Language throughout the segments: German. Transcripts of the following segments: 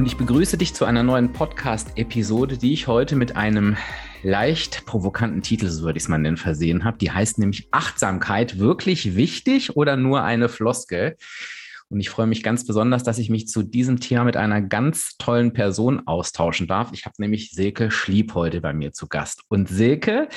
Und ich begrüße dich zu einer neuen Podcast-Episode, die ich heute mit einem leicht provokanten Titel, so würde ich es mal nennen, versehen habe. Die heißt nämlich Achtsamkeit wirklich wichtig oder nur eine Floskel? Und ich freue mich ganz besonders, dass ich mich zu diesem Thema mit einer ganz tollen Person austauschen darf. Ich habe nämlich Silke Schlieb heute bei mir zu Gast. Und Silke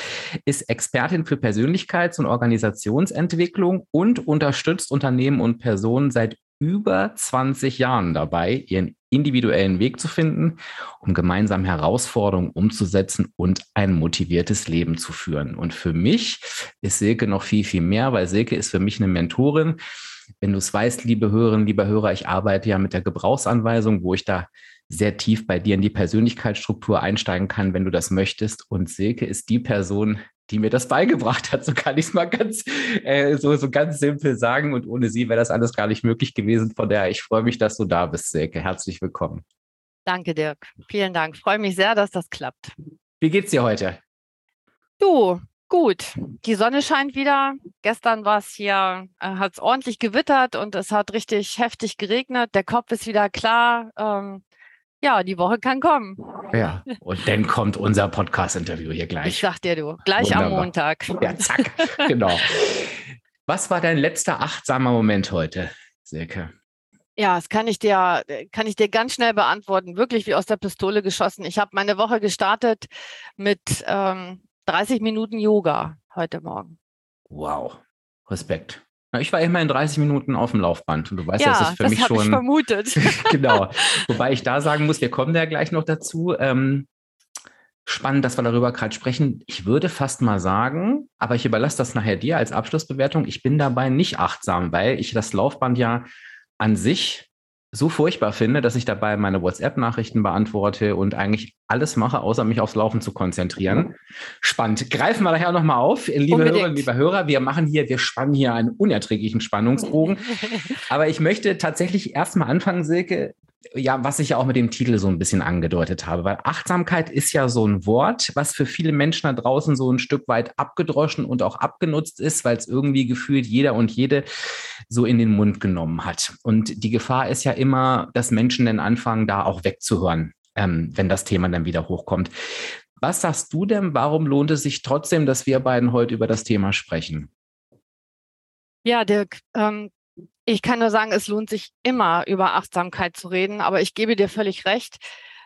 ist Expertin für Persönlichkeits- und Organisationsentwicklung und unterstützt Unternehmen und Personen seit über 20 Jahren dabei, ihren individuellen Weg zu finden, um gemeinsam Herausforderungen umzusetzen und ein motiviertes Leben zu führen. Und für mich ist Silke noch viel, viel mehr, weil Silke ist für mich eine Mentorin. Wenn du es weißt, liebe Hörerinnen, lieber Hörer, ich arbeite ja mit der Gebrauchsanweisung, wo ich da sehr tief bei dir in die Persönlichkeitsstruktur einsteigen kann, wenn du das möchtest. Und Silke ist die Person, die mir das beigebracht hat. So kann ich es mal ganz, äh, so, so ganz simpel sagen. Und ohne sie wäre das alles gar nicht möglich gewesen. Von daher, ich freue mich, dass du da bist, Silke. Herzlich willkommen. Danke, Dirk. Vielen Dank. Freue mich sehr, dass das klappt. Wie geht's dir heute? Du, gut. Die Sonne scheint wieder. Gestern war es hier, äh, hat es ordentlich gewittert und es hat richtig heftig geregnet. Der Kopf ist wieder klar. Ähm, ja, die Woche kann kommen. Ja, und dann kommt unser Podcast-Interview hier gleich. Ich sag dir du, gleich Wunderbar. am Montag. Ja, zack, genau. Was war dein letzter achtsamer Moment heute, Silke? Ja, das kann ich dir, kann ich dir ganz schnell beantworten. Wirklich wie aus der Pistole geschossen. Ich habe meine Woche gestartet mit ähm, 30 Minuten Yoga heute Morgen. Wow, Respekt. Ich war immer in 30 Minuten auf dem Laufband und du weißt, ja, das ist für das mich schon. Ich vermutet. genau. Wobei ich da sagen muss, wir kommen da gleich noch dazu. Ähm, spannend, dass wir darüber gerade sprechen. Ich würde fast mal sagen, aber ich überlasse das nachher dir als Abschlussbewertung. Ich bin dabei nicht achtsam, weil ich das Laufband ja an sich so furchtbar finde, dass ich dabei meine WhatsApp-Nachrichten beantworte und eigentlich alles mache, außer mich aufs Laufen zu konzentrieren. Spannend. Greifen wir daher nochmal auf, liebe Unbedingt. Hörerinnen, liebe Hörer. Wir machen hier, wir spannen hier einen unerträglichen Spannungsbogen. Aber ich möchte tatsächlich erstmal anfangen, Silke, ja, was ich ja auch mit dem Titel so ein bisschen angedeutet habe, weil Achtsamkeit ist ja so ein Wort, was für viele Menschen da draußen so ein Stück weit abgedroschen und auch abgenutzt ist, weil es irgendwie gefühlt jeder und jede so in den Mund genommen hat. Und die Gefahr ist ja immer, dass Menschen dann anfangen, da auch wegzuhören, ähm, wenn das Thema dann wieder hochkommt. Was sagst du denn, warum lohnt es sich trotzdem, dass wir beiden heute über das Thema sprechen? Ja, Dirk, ähm, ich kann nur sagen, es lohnt sich immer über Achtsamkeit zu reden, aber ich gebe dir völlig recht.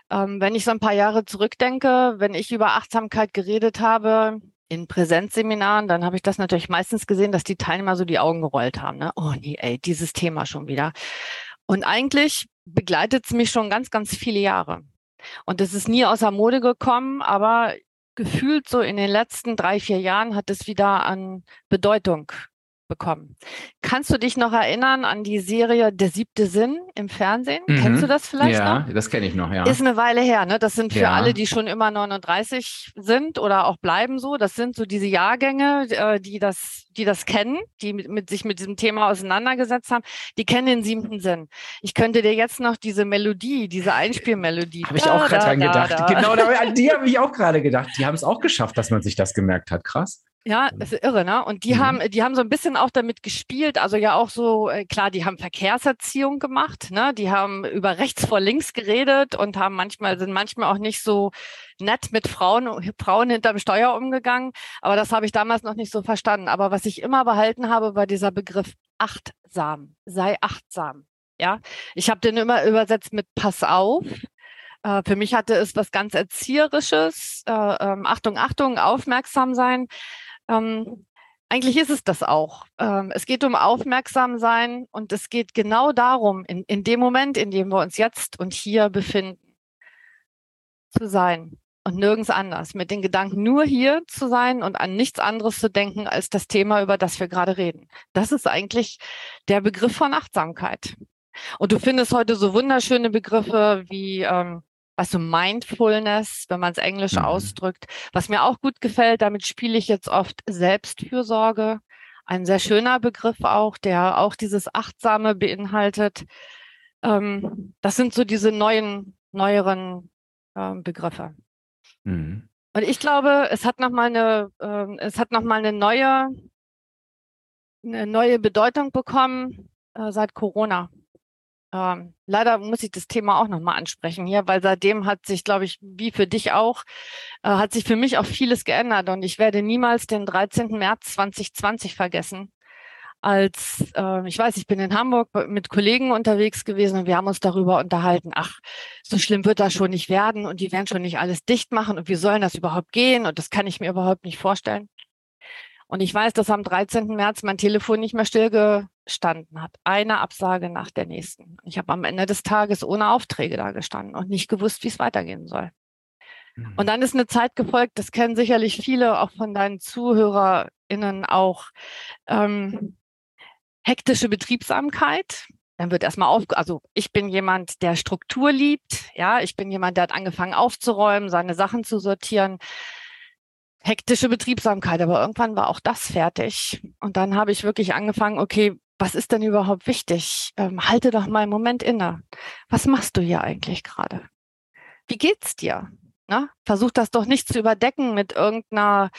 Ähm, wenn ich so ein paar Jahre zurückdenke, wenn ich über Achtsamkeit geredet habe in Präsenzseminaren, dann habe ich das natürlich meistens gesehen, dass die Teilnehmer so die Augen gerollt haben. Ne? Oh nee, ey, dieses Thema schon wieder. Und eigentlich begleitet es mich schon ganz, ganz viele Jahre. Und es ist nie außer Mode gekommen, aber gefühlt so in den letzten drei, vier Jahren hat es wieder an Bedeutung bekommen. Kannst du dich noch erinnern an die Serie Der siebte Sinn im Fernsehen? Mhm. Kennst du das vielleicht ja, noch? Ja, das kenne ich noch, ja. Ist eine Weile her, ne? Das sind für ja. alle, die schon immer 39 sind oder auch bleiben so. Das sind so diese Jahrgänge, äh, die das, die das kennen, die mit, mit sich mit diesem Thema auseinandergesetzt haben. Die kennen den siebten Sinn. Ich könnte dir jetzt noch diese Melodie, diese Einspielmelodie. Habe ich auch gerade dran gedacht. Da. Genau, an die habe ich auch gerade gedacht. Die haben es auch geschafft, dass man sich das gemerkt hat. Krass. Ja, das ist irre, ne? Und die mhm. haben, die haben so ein bisschen auch damit gespielt, also ja auch so, äh, klar, die haben Verkehrserziehung gemacht, ne? Die haben über rechts vor links geredet und haben manchmal, sind manchmal auch nicht so nett mit Frauen, Frauen hinterm Steuer umgegangen. Aber das habe ich damals noch nicht so verstanden. Aber was ich immer behalten habe, war dieser Begriff achtsam. Sei achtsam. Ja, ich habe den immer übersetzt mit Pass auf. Äh, für mich hatte es was ganz Erzieherisches. Äh, ähm, Achtung, Achtung, aufmerksam sein. Ähm, eigentlich ist es das auch. Ähm, es geht um Aufmerksamsein und es geht genau darum, in, in dem Moment, in dem wir uns jetzt und hier befinden, zu sein und nirgends anders. Mit den Gedanken nur hier zu sein und an nichts anderes zu denken als das Thema, über das wir gerade reden. Das ist eigentlich der Begriff von Achtsamkeit. Und du findest heute so wunderschöne Begriffe wie ähm, weißt du, Mindfulness, wenn man es englisch Mhm. ausdrückt. Was mir auch gut gefällt, damit spiele ich jetzt oft Selbstfürsorge. Ein sehr schöner Begriff auch, der auch dieses Achtsame beinhaltet. Ähm, das sind so diese neuen, neueren ähm, Begriffe. Mhm. Und ich glaube, es hat nochmal eine, ähm, es hat noch mal eine neue, eine neue Bedeutung bekommen äh, seit Corona. Ähm, leider muss ich das Thema auch nochmal ansprechen hier, weil seitdem hat sich, glaube ich, wie für dich auch, äh, hat sich für mich auch vieles geändert und ich werde niemals den 13. März 2020 vergessen. Als äh, ich weiß, ich bin in Hamburg mit Kollegen unterwegs gewesen und wir haben uns darüber unterhalten, ach, so schlimm wird das schon nicht werden und die werden schon nicht alles dicht machen und wie sollen das überhaupt gehen und das kann ich mir überhaupt nicht vorstellen. Und ich weiß, dass am 13. März mein Telefon nicht mehr stillgestanden hat. Eine Absage nach der nächsten. Ich habe am Ende des Tages ohne Aufträge da gestanden und nicht gewusst, wie es weitergehen soll. Mhm. Und dann ist eine Zeit gefolgt, das kennen sicherlich viele, auch von deinen ZuhörerInnen auch, ähm, hektische Betriebsamkeit. Dann wird erstmal auf, also ich bin jemand, der Struktur liebt. Ja, ich bin jemand, der hat angefangen aufzuräumen, seine Sachen zu sortieren hektische Betriebsamkeit, aber irgendwann war auch das fertig. Und dann habe ich wirklich angefangen, okay, was ist denn überhaupt wichtig? Ähm, halte doch mal einen Moment inne. Was machst du hier eigentlich gerade? Wie geht's dir? Na, versuch das doch nicht zu überdecken mit irgendeiner,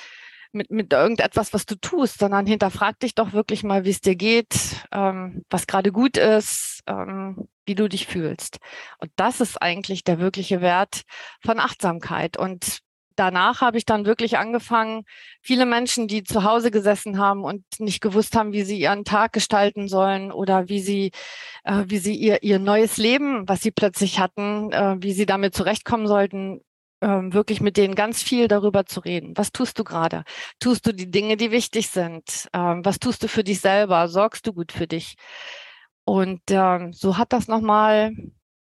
mit, mit irgendetwas, was du tust, sondern hinterfrag dich doch wirklich mal, wie es dir geht, ähm, was gerade gut ist, ähm, wie du dich fühlst. Und das ist eigentlich der wirkliche Wert von Achtsamkeit. Und danach habe ich dann wirklich angefangen, viele Menschen, die zu Hause gesessen haben und nicht gewusst haben, wie sie ihren Tag gestalten sollen oder wie sie, äh, wie sie ihr, ihr neues Leben, was sie plötzlich hatten, äh, wie sie damit zurechtkommen sollten, äh, wirklich mit denen ganz viel darüber zu reden. Was tust du gerade? Tust du die Dinge, die wichtig sind? Ähm, was tust du für dich selber? Sorgst du gut für dich? Und ähm, so hat das nochmal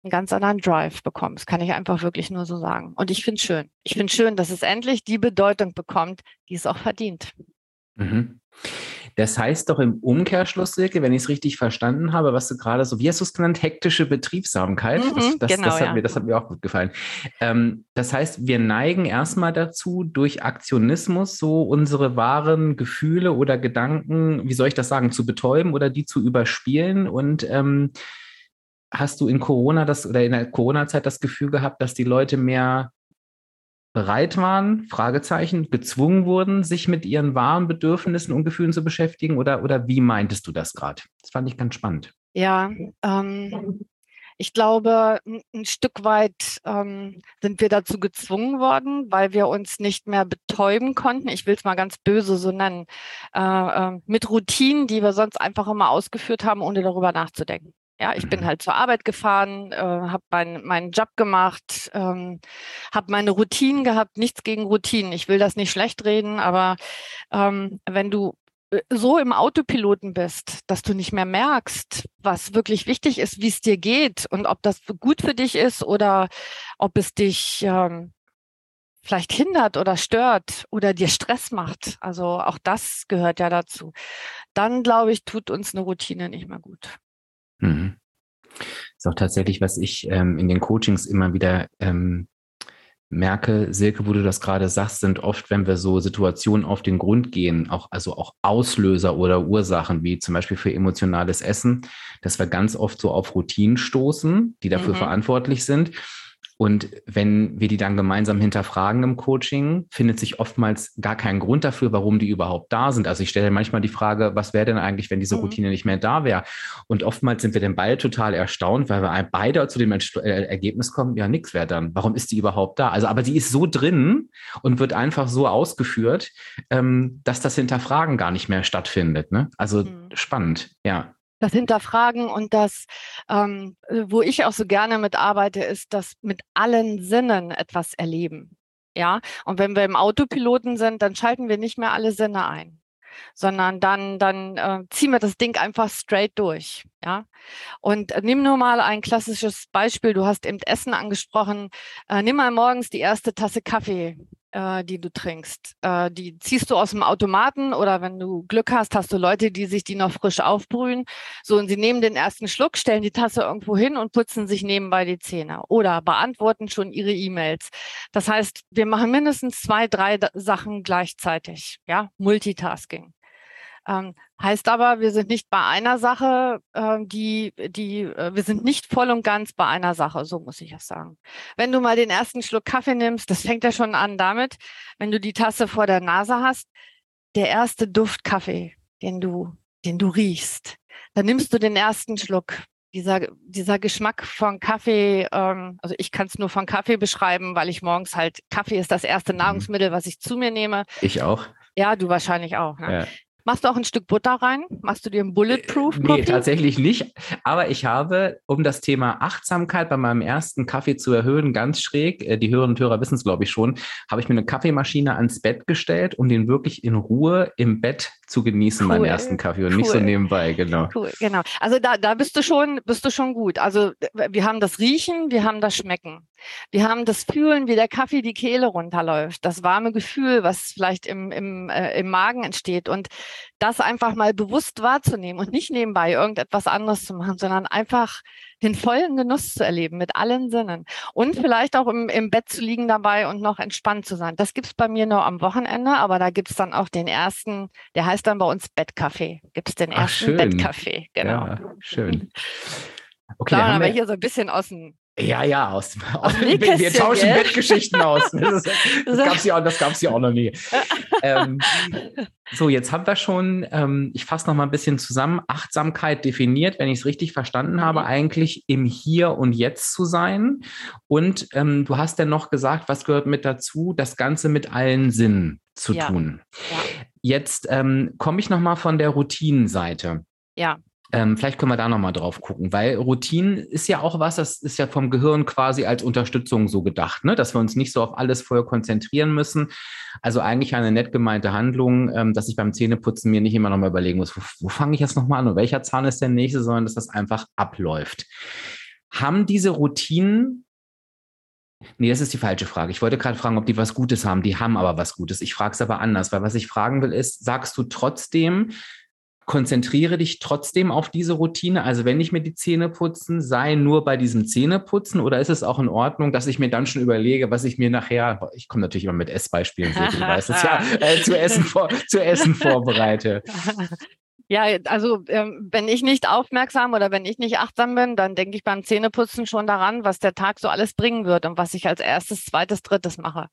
einen ganz anderen Drive bekommst, kann ich einfach wirklich nur so sagen. Und ich finde es schön. Ich finde schön, dass es endlich die Bedeutung bekommt, die es auch verdient. Mhm. Das heißt doch im Umkehrschluss, Silke, wenn ich es richtig verstanden habe, was du gerade so, wie hast du es genannt, hektische Betriebsamkeit. Mhm, das, das, genau, das, hat ja. mir, das hat mir auch gut gefallen. Ähm, das heißt, wir neigen erstmal dazu, durch Aktionismus so unsere wahren Gefühle oder Gedanken, wie soll ich das sagen, zu betäuben oder die zu überspielen. Und ähm, hast du in Corona das oder in der Corona-Zeit das Gefühl gehabt, dass die Leute mehr bereit waren, Fragezeichen, gezwungen wurden, sich mit ihren wahren Bedürfnissen und Gefühlen zu beschäftigen? Oder, oder wie meintest du das gerade? Das fand ich ganz spannend. Ja, ähm, ich glaube, ein, Stück weit ähm, sind wir dazu gezwungen worden, weil wir uns nicht mehr betäuben konnten. Ich will es mal ganz böse so nennen. Äh, äh, mit Routinen, die wir sonst einfach immer ausgeführt haben, ohne darüber nachzudenken. Ja, ich bin Mhm. halt zur Arbeit gefahren, äh, habe mein, meinen Job gemacht, ähm, habe meine Routinen gehabt, nichts gegen Routinen. Ich will das nicht schlecht reden, aber ähm, wenn du äh, so im Autopiloten bist, dass du nicht mehr merkst, was wirklich wichtig ist, wie es dir geht und ob das gut für dich ist oder ob es dich ähm, vielleicht hindert oder stört oder dir Stress macht. Also auch das gehört ja dazu. Dann glaube ich, tut uns eine Routine nicht mehr gut. Mhm. Ist auch tatsächlich, was ich ähm, in den Coachings immer wieder ähm, merke, Silke, wo du das gerade sagst, sind oft, wenn wir so Situationen auf den Grund gehen, auch also auch Auslöser oder Ursachen, wie zum Beispiel für emotionales Essen, dass wir ganz oft so auf Routinen stoßen, die dafür Mhm. verantwortlich sind. Und wenn wir die dann gemeinsam hinterfragen im Coaching, findet sich oftmals gar kein Grund dafür, warum die überhaupt da sind. Also ich stelle manchmal die Frage, was wäre denn eigentlich, wenn diese Mhm. Routine nicht mehr da wäre? Und oftmals sind wir dann beide total erstaunt, weil wir beide zu dem äh, Ergebnis kommen, ja, nix wäre dann. Warum ist die überhaupt da? Also, aber die ist so drin und wird einfach so ausgeführt, ähm, dass das Hinterfragen gar nicht mehr stattfindet. Ne? Also Mhm. spannend, ja. Das Hinterfragen und das, ähm, äh, wo ich auch so gerne mitarbeite, ist das mit allen Sinnen etwas erleben. Ja, und wenn wir im Autopiloten sind, dann schalten wir nicht mehr alle Sinne ein, sondern dann, dann äh, ziehen wir das Ding einfach straight durch. Ja, und äh, nimm nur mal ein klassisches Beispiel. Du hast eben Essen angesprochen. Äh, nimm mal morgens die erste Tasse Kaffee. Äh, die du trinkst. Äh, die ziehst du aus dem Automaten oder wenn du Glück hast, hast du Leute, die sich die noch frisch aufbrühen. So, und sie nehmen den ersten Schluck, stellen die Tasse irgendwo hin und putzen sich nebenbei die Zähne oder beantworten schon ihre E-Mails. Das heißt, wir machen mindestens zwei, drei Sachen gleichzeitig. Ja, Multitasking. Ähm, heißt aber, wir sind nicht bei einer Sache, äh, die, die, äh, wir sind nicht voll und ganz bei einer Sache, so muss ich es sagen. Wenn du mal den ersten Schluck Kaffee nimmst, das fängt ja schon an damit, wenn du die Tasse vor der Nase hast, der erste Duft Kaffee, den du, den du riechst, dann nimmst du den ersten Schluck. Dieser, dieser Geschmack von Kaffee, ähm, also ich kann es nur von Kaffee beschreiben, weil ich morgens halt, Kaffee ist das erste mhm. Nahrungsmittel, was ich zu mir nehme. Ich auch. Ja, du wahrscheinlich auch. Ne? Ja. Machst du auch ein Stück Butter rein? Machst du dir ein Bulletproof? -Cookie? Nee, tatsächlich nicht. Aber ich habe, um das Thema Achtsamkeit bei meinem ersten Kaffee zu erhöhen, ganz schräg, äh, die Hörerinnen und Hörer wissen es, glaube ich, schon, habe ich mir eine Kaffeemaschine ans Bett gestellt, um den wirklich in Ruhe im Bett zu genießen, cool. meinen ersten Kaffee und cool. nicht so nebenbei, genau. Cool, genau. Also da, da bist du schon, bist du schon gut. Also wir haben das Riechen, wir haben das Schmecken. Wir haben das Fühlen, wie der Kaffee die Kehle runterläuft, das warme Gefühl, was vielleicht im, im, äh, im Magen entsteht. Und das einfach mal bewusst wahrzunehmen und nicht nebenbei irgendetwas anderes zu machen, sondern einfach den vollen Genuss zu erleben mit allen Sinnen. Und vielleicht auch im, im Bett zu liegen dabei und noch entspannt zu sein. Das gibt's bei mir nur am Wochenende, aber da gibt's dann auch den ersten, der heißt dann bei uns Bettkaffee. Gibt's den ersten Bettkaffee, genau. Ja, schön. Okay, Klar, aber hier so ein bisschen aus dem ja, ja, aus, aus wir tauschen gell? Bettgeschichten aus. Das, das gab es ja, ja auch noch nie. ähm, so, jetzt haben wir schon, ähm, ich fasse noch mal ein bisschen zusammen, Achtsamkeit definiert, wenn ich es richtig verstanden habe, mhm. eigentlich im Hier und Jetzt zu sein. Und ähm, du hast ja noch gesagt, was gehört mit dazu, das Ganze mit allen Sinnen zu ja. tun. Ja. Jetzt ähm, komme ich noch mal von der Routinenseite. Ja. Ähm, vielleicht können wir da nochmal drauf gucken, weil Routinen ist ja auch was, das ist ja vom Gehirn quasi als Unterstützung so gedacht, ne? dass wir uns nicht so auf alles vorher konzentrieren müssen. Also eigentlich eine nett gemeinte Handlung, ähm, dass ich beim Zähneputzen mir nicht immer nochmal überlegen muss, wo, wo fange ich jetzt nochmal an und welcher Zahn ist der nächste, sondern dass das einfach abläuft. Haben diese Routinen Nee, das ist die falsche Frage. Ich wollte gerade fragen, ob die was Gutes haben. Die haben aber was Gutes. Ich frage es aber anders, weil was ich fragen will, ist, sagst du trotzdem, konzentriere dich trotzdem auf diese Routine. Also wenn ich mir die Zähne putzen, sei nur bei diesem Zähneputzen oder ist es auch in Ordnung, dass ich mir dann schon überlege, was ich mir nachher, ich komme natürlich immer mit Essbeispielen, so, du weißt es ja, äh, zu, essen vor, zu essen vorbereite. Ja, also ähm, wenn ich nicht aufmerksam oder wenn ich nicht achtsam bin, dann denke ich beim Zähneputzen schon daran, was der Tag so alles bringen wird und was ich als erstes, zweites, drittes mache.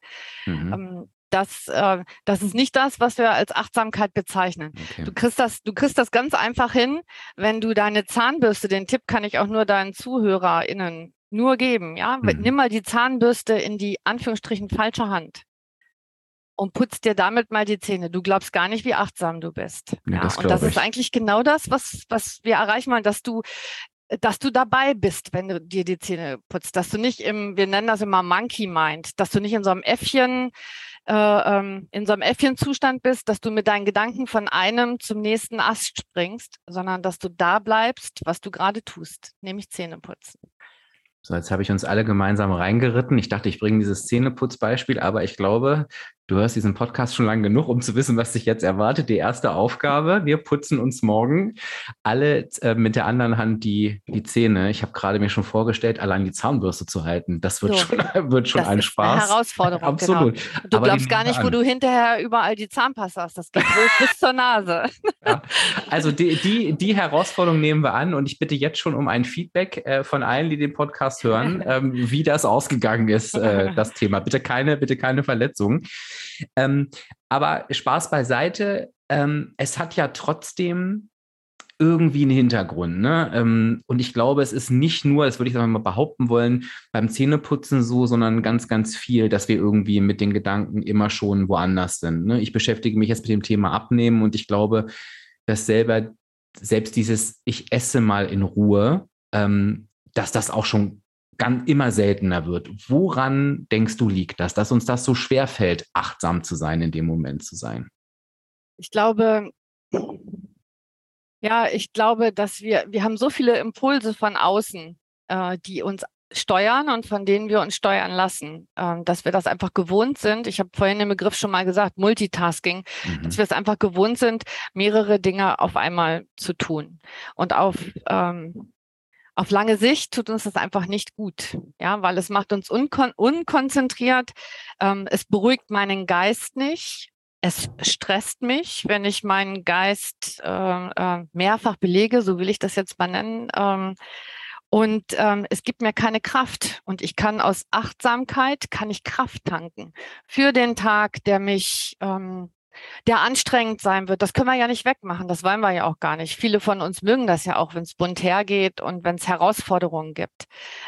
Mhm. Ähm, das, äh, das ist nicht das, was wir als Achtsamkeit bezeichnen. Okay. Du kriegst das, du kriegst das ganz einfach hin, wenn du deine Zahnbürste, den Tipp kann ich auch nur deinen ZuhörerInnen nur geben, ja. Mhm. Nimm mal die Zahnbürste in die Anführungsstrichen falsche Hand und putzt dir damit mal die Zähne. Du glaubst gar nicht, wie achtsam du bist. Ja, ja. Das und das ich. ist eigentlich genau das, was, was wir erreichen wollen, dass du dass du dabei bist, wenn du dir die Zähne putzt, dass du nicht im, wir nennen das immer Monkey Mind, dass du nicht in so einem Äffchen äh, ähm, in so einem Äffchenzustand bist, dass du mit deinen Gedanken von einem zum nächsten Ast springst, sondern dass du da bleibst, was du gerade tust, nämlich Zähne putzen. So, jetzt habe ich uns alle gemeinsam reingeritten. Ich dachte, ich bringe dieses Zähneputzbeispiel, aber ich glaube, Du hörst diesen Podcast schon lange genug, um zu wissen, was dich jetzt erwartet. Die erste Aufgabe, wir putzen uns morgen alle äh, mit der anderen Hand die, die Zähne. Ich habe gerade mir schon vorgestellt, allein die Zahnbürste zu halten. Das wird so, schon, wird schon ein Spaß. Eine Herausforderung. Absolut. Genau. Du Aber glaubst gar nicht, wo du hinterher überall die Zahnpasta hast. Das geht wohl bis zur Nase. Ja. Also die, die, die Herausforderung nehmen wir an und ich bitte jetzt schon um ein Feedback äh, von allen, die den Podcast hören, ähm, wie das ausgegangen ist, äh, das Thema. Bitte keine, bitte keine Verletzungen. Ähm, aber Spaß beiseite, ähm, es hat ja trotzdem irgendwie einen Hintergrund. Ne? Ähm, und ich glaube, es ist nicht nur, das würde ich mal behaupten wollen, beim Zähneputzen so, sondern ganz, ganz viel, dass wir irgendwie mit den Gedanken immer schon woanders sind. Ne? Ich beschäftige mich jetzt mit dem Thema Abnehmen und ich glaube, dass selber, selbst dieses Ich esse mal in Ruhe, ähm, dass das auch schon immer seltener wird. Woran denkst du liegt das, dass uns das so schwer fällt, achtsam zu sein, in dem Moment zu sein? Ich glaube, ja, ich glaube, dass wir, wir haben so viele Impulse von außen, äh, die uns steuern und von denen wir uns steuern lassen. Ähm, dass wir das einfach gewohnt sind. Ich habe vorhin den Begriff schon mal gesagt, Multitasking, mhm. dass wir es einfach gewohnt sind, mehrere Dinge auf einmal zu tun. Und auf, ähm, auf lange Sicht tut uns das einfach nicht gut, ja, weil es macht uns unkon unkonzentriert, ähm, es beruhigt meinen Geist nicht. Es stresst mich, wenn ich meinen Geist äh, äh, mehrfach belege, so will ich das jetzt mal nennen. Ähm, und ähm, es gibt mir keine Kraft. Und ich kann aus Achtsamkeit, kann ich Kraft tanken für den Tag, der mich, ähm, der anstrengend sein wird. Das können wir ja nicht wegmachen. Das wollen wir ja auch gar nicht. Viele von uns mögen das ja auch, wenn es bunt hergeht und wenn es Herausforderungen gibt.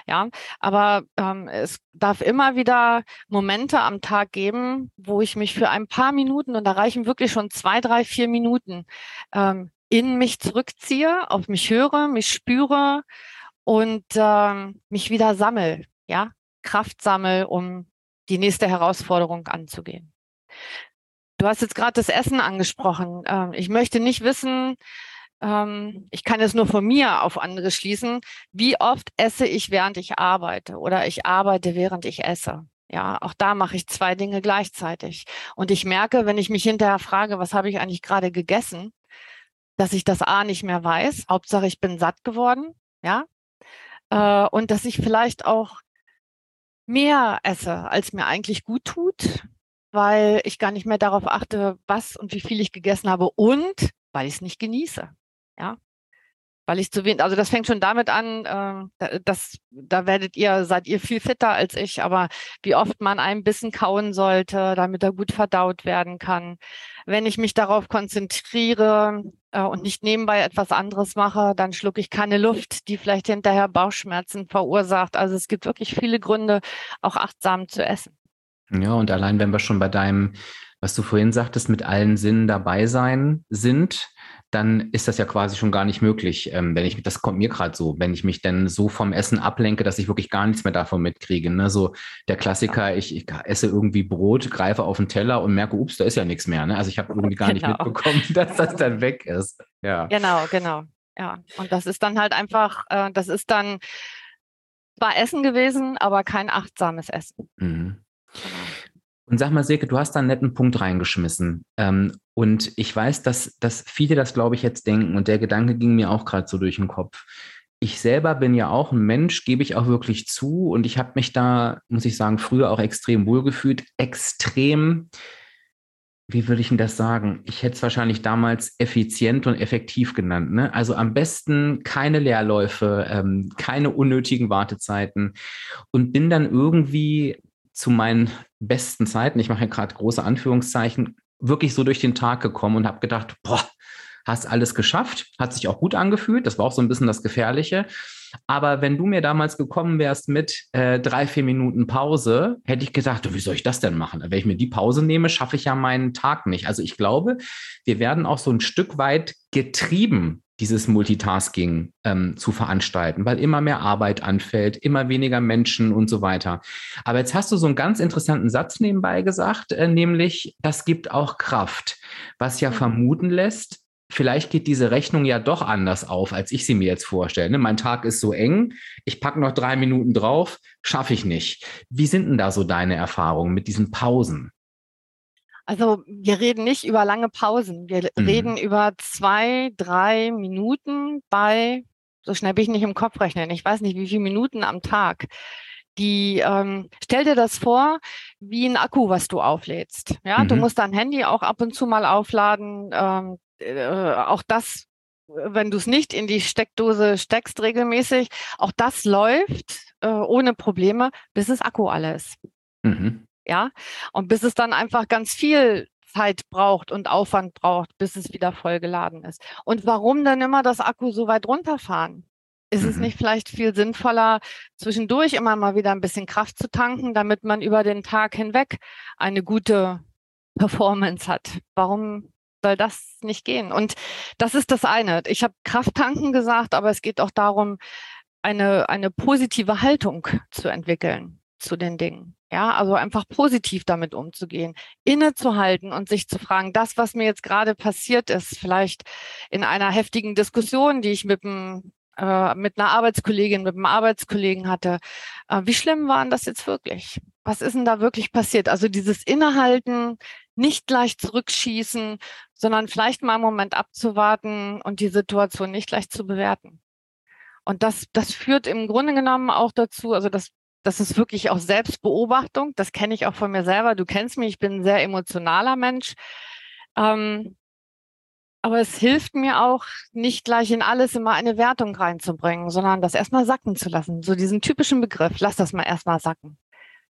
Ja, aber ähm, es darf immer wieder Momente am Tag geben, wo ich mich für ein paar Minuten, und da reichen wirklich schon zwei, drei, vier Minuten, ähm, in mich zurückziehe, auf mich höre, mich spüre, und ähm, mich wieder sammel, ja, Kraft sammel, um die nächste Herausforderung anzugehen. Du hast jetzt gerade das Essen angesprochen. Ähm, ich möchte nicht wissen, ähm, ich kann es nur von mir auf andere schließen, wie oft esse ich, während ich arbeite oder ich arbeite, während ich esse. Ja, auch da mache ich zwei Dinge gleichzeitig. Und ich merke, wenn ich mich hinterher frage, was habe ich eigentlich gerade gegessen, dass ich das A nicht mehr weiß. Hauptsache, ich bin satt geworden. Ja, äh, und dass ich vielleicht auch mehr esse, als mir eigentlich gut tut, weil ich gar nicht mehr darauf achte, was und wie viel ich gegessen habe und weil ich es nicht genieße. Ja, weil ich zu wenig, also das fängt schon damit an, äh, dass da werdet ihr, seid ihr viel fitter als ich, aber wie oft man einen Bissen kauen sollte, damit er gut verdaut werden kann. Wenn ich mich darauf konzentriere äh, und nicht nebenbei etwas anderes mache, dann schlucke ich keine Luft, die vielleicht hinterher Bauchschmerzen verursacht. Also es gibt wirklich viele Gründe, auch achtsam zu essen. Ja, und allein wenn wir schon bei deinem, was du vorhin sagtest, mit allen Sinnen dabei sein sind, dann ist das ja quasi schon gar nicht möglich. Ähm, wenn ich, das kommt mir gerade so, wenn ich mich dann so vom Essen ablenke, dass ich wirklich gar nichts mehr davon mitkriege. Ne? So der Klassiker, ich, ich esse irgendwie Brot, greife auf den Teller und merke, ups, da ist ja nichts mehr. Ne? Also ich habe irgendwie gar genau. nicht mitbekommen, dass das dann weg ist. Ja. Genau, genau. Ja. Und das ist dann halt einfach, äh, das ist dann zwar Essen gewesen, aber kein achtsames Essen. Mhm. Genau. Und sag mal, Silke, du hast da einen netten Punkt reingeschmissen. Ähm, und ich weiß, dass, dass viele das, glaube ich, jetzt denken. Und der Gedanke ging mir auch gerade so durch den Kopf. Ich selber bin ja auch ein Mensch, gebe ich auch wirklich zu. Und ich habe mich da, muss ich sagen, früher auch extrem wohlgefühlt. Extrem, wie würde ich denn das sagen? Ich hätte es wahrscheinlich damals effizient und effektiv genannt. Ne? Also am besten keine Leerläufe, ähm, keine unnötigen Wartezeiten. Und bin dann irgendwie zu meinen besten Zeiten, ich mache gerade große Anführungszeichen, wirklich so durch den Tag gekommen und habe gedacht, boah, hast alles geschafft, hat sich auch gut angefühlt, das war auch so ein bisschen das Gefährliche. Aber wenn du mir damals gekommen wärst mit äh, drei, vier Minuten Pause, hätte ich gedacht, wie soll ich das denn machen? Wenn ich mir die Pause nehme, schaffe ich ja meinen Tag nicht. Also ich glaube, wir werden auch so ein Stück weit getrieben dieses Multitasking ähm, zu veranstalten, weil immer mehr Arbeit anfällt, immer weniger Menschen und so weiter. Aber jetzt hast du so einen ganz interessanten Satz nebenbei gesagt, äh, nämlich, das gibt auch Kraft, was ja vermuten lässt, vielleicht geht diese Rechnung ja doch anders auf, als ich sie mir jetzt vorstelle. Mein Tag ist so eng, ich packe noch drei Minuten drauf, schaffe ich nicht. Wie sind denn da so deine Erfahrungen mit diesen Pausen? Also wir reden nicht über lange Pausen. Wir mhm. reden über zwei, drei Minuten bei, so schnell bin ich nicht im Kopf rechnen, ich weiß nicht, wie viele Minuten am Tag. Die, ähm, stell dir das vor, wie ein Akku, was du auflädst. Ja, mhm. du musst dein Handy auch ab und zu mal aufladen. Ähm, äh, auch das, wenn du es nicht in die Steckdose steckst regelmäßig, auch das läuft äh, ohne Probleme, bis es Akku alles. Mhm ja. Und bis es dann einfach ganz viel Zeit braucht und Aufwand braucht, bis es wieder vollgeladen ist. Und warum dann immer das Akku so weit runterfahren? Ist mhm. es nicht vielleicht viel sinnvoller, zwischendurch immer mal wieder ein bisschen Kraft zu tanken, damit man über den Tag hinweg eine gute Performance hat? Warum soll das nicht gehen? Und das ist das eine. Ich habe Kraft tanken gesagt, aber es geht auch darum, eine, eine positive Haltung zu entwickeln zu den Dingen. Ja, also einfach positiv damit umzugehen, innezuhalten und sich zu fragen, das, was mir jetzt gerade passiert ist, vielleicht in einer heftigen Diskussion, die ich mit einem äh, mit einer Arbeitskollegin, mit einem Arbeitskollegen hatte, äh, wie schlimm waren das jetzt wirklich? Was ist denn da wirklich passiert? Also dieses Innehalten, nicht gleich zurückschießen, sondern vielleicht mal einen Moment abzuwarten und die Situation nicht gleich zu bewerten. Und das, das führt im Grunde genommen auch dazu, also das, das ist wirklich auch Selbstbeobachtung. Das kenne ich auch von mir selber. Du kennst mich, ich bin ein sehr emotionaler Mensch. Ähm, aber es hilft mir auch, nicht gleich in alles immer eine Wertung reinzubringen, sondern das erstmal sacken zu lassen. So diesen typischen Begriff, lass das mal erstmal sacken.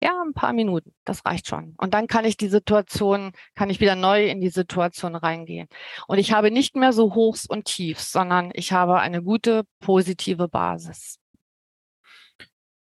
Ja, ein paar Minuten, das reicht schon. Und dann kann ich die Situation, kann ich wieder neu in die Situation reingehen. Und ich habe nicht mehr so Hochs und Tiefs, sondern ich habe eine gute, positive Basis.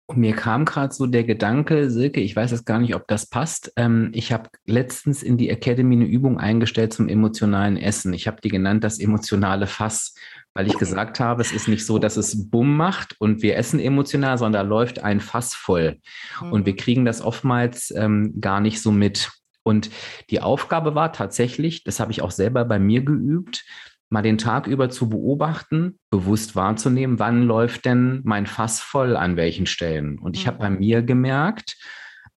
Und mir kam gerade so der Gedanke, Silke, ich weiß jetzt gar nicht, ob das passt. Ähm, ich habe letztens in die Academy eine Übung eingestellt zum emotionalen Essen. Ich habe die genannt das emotionale Fass, weil ich gesagt habe, es ist nicht so, dass es Bumm macht und wir essen emotional, sondern da läuft ein Fass voll. Mhm. Und wir mhm. kriegen das oftmals ähm, gar nicht so mit. Und die Aufgabe war tatsächlich, das habe ich auch selber bei mir geübt, mal den Tag über zu beobachten, bewusst wahrzunehmen, wann läuft denn mein Fass voll an welchen Stellen. Und ich habe bei mhm. mir gemerkt,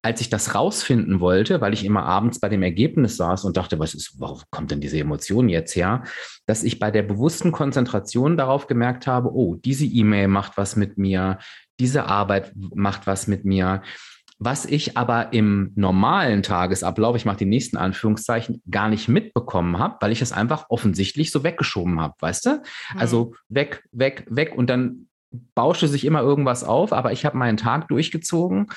als ich das rausfinden wollte, weil ich immer abends bei dem Ergebnis saß und dachte, was ist, warum kommt denn diese Emotion jetzt her, dass ich bei der bewussten Konzentration darauf gemerkt habe, oh, diese E-Mail macht was mit mir, diese Arbeit macht was mit mir. Was ich aber im normalen Tagesablauf, ich mache die nächsten Anführungszeichen, gar nicht mitbekommen habe, weil ich es einfach offensichtlich so weggeschoben habe, weißt du? Mhm. Also weg, weg, weg und dann bauschte sich immer irgendwas auf, aber ich habe meinen Tag durchgezogen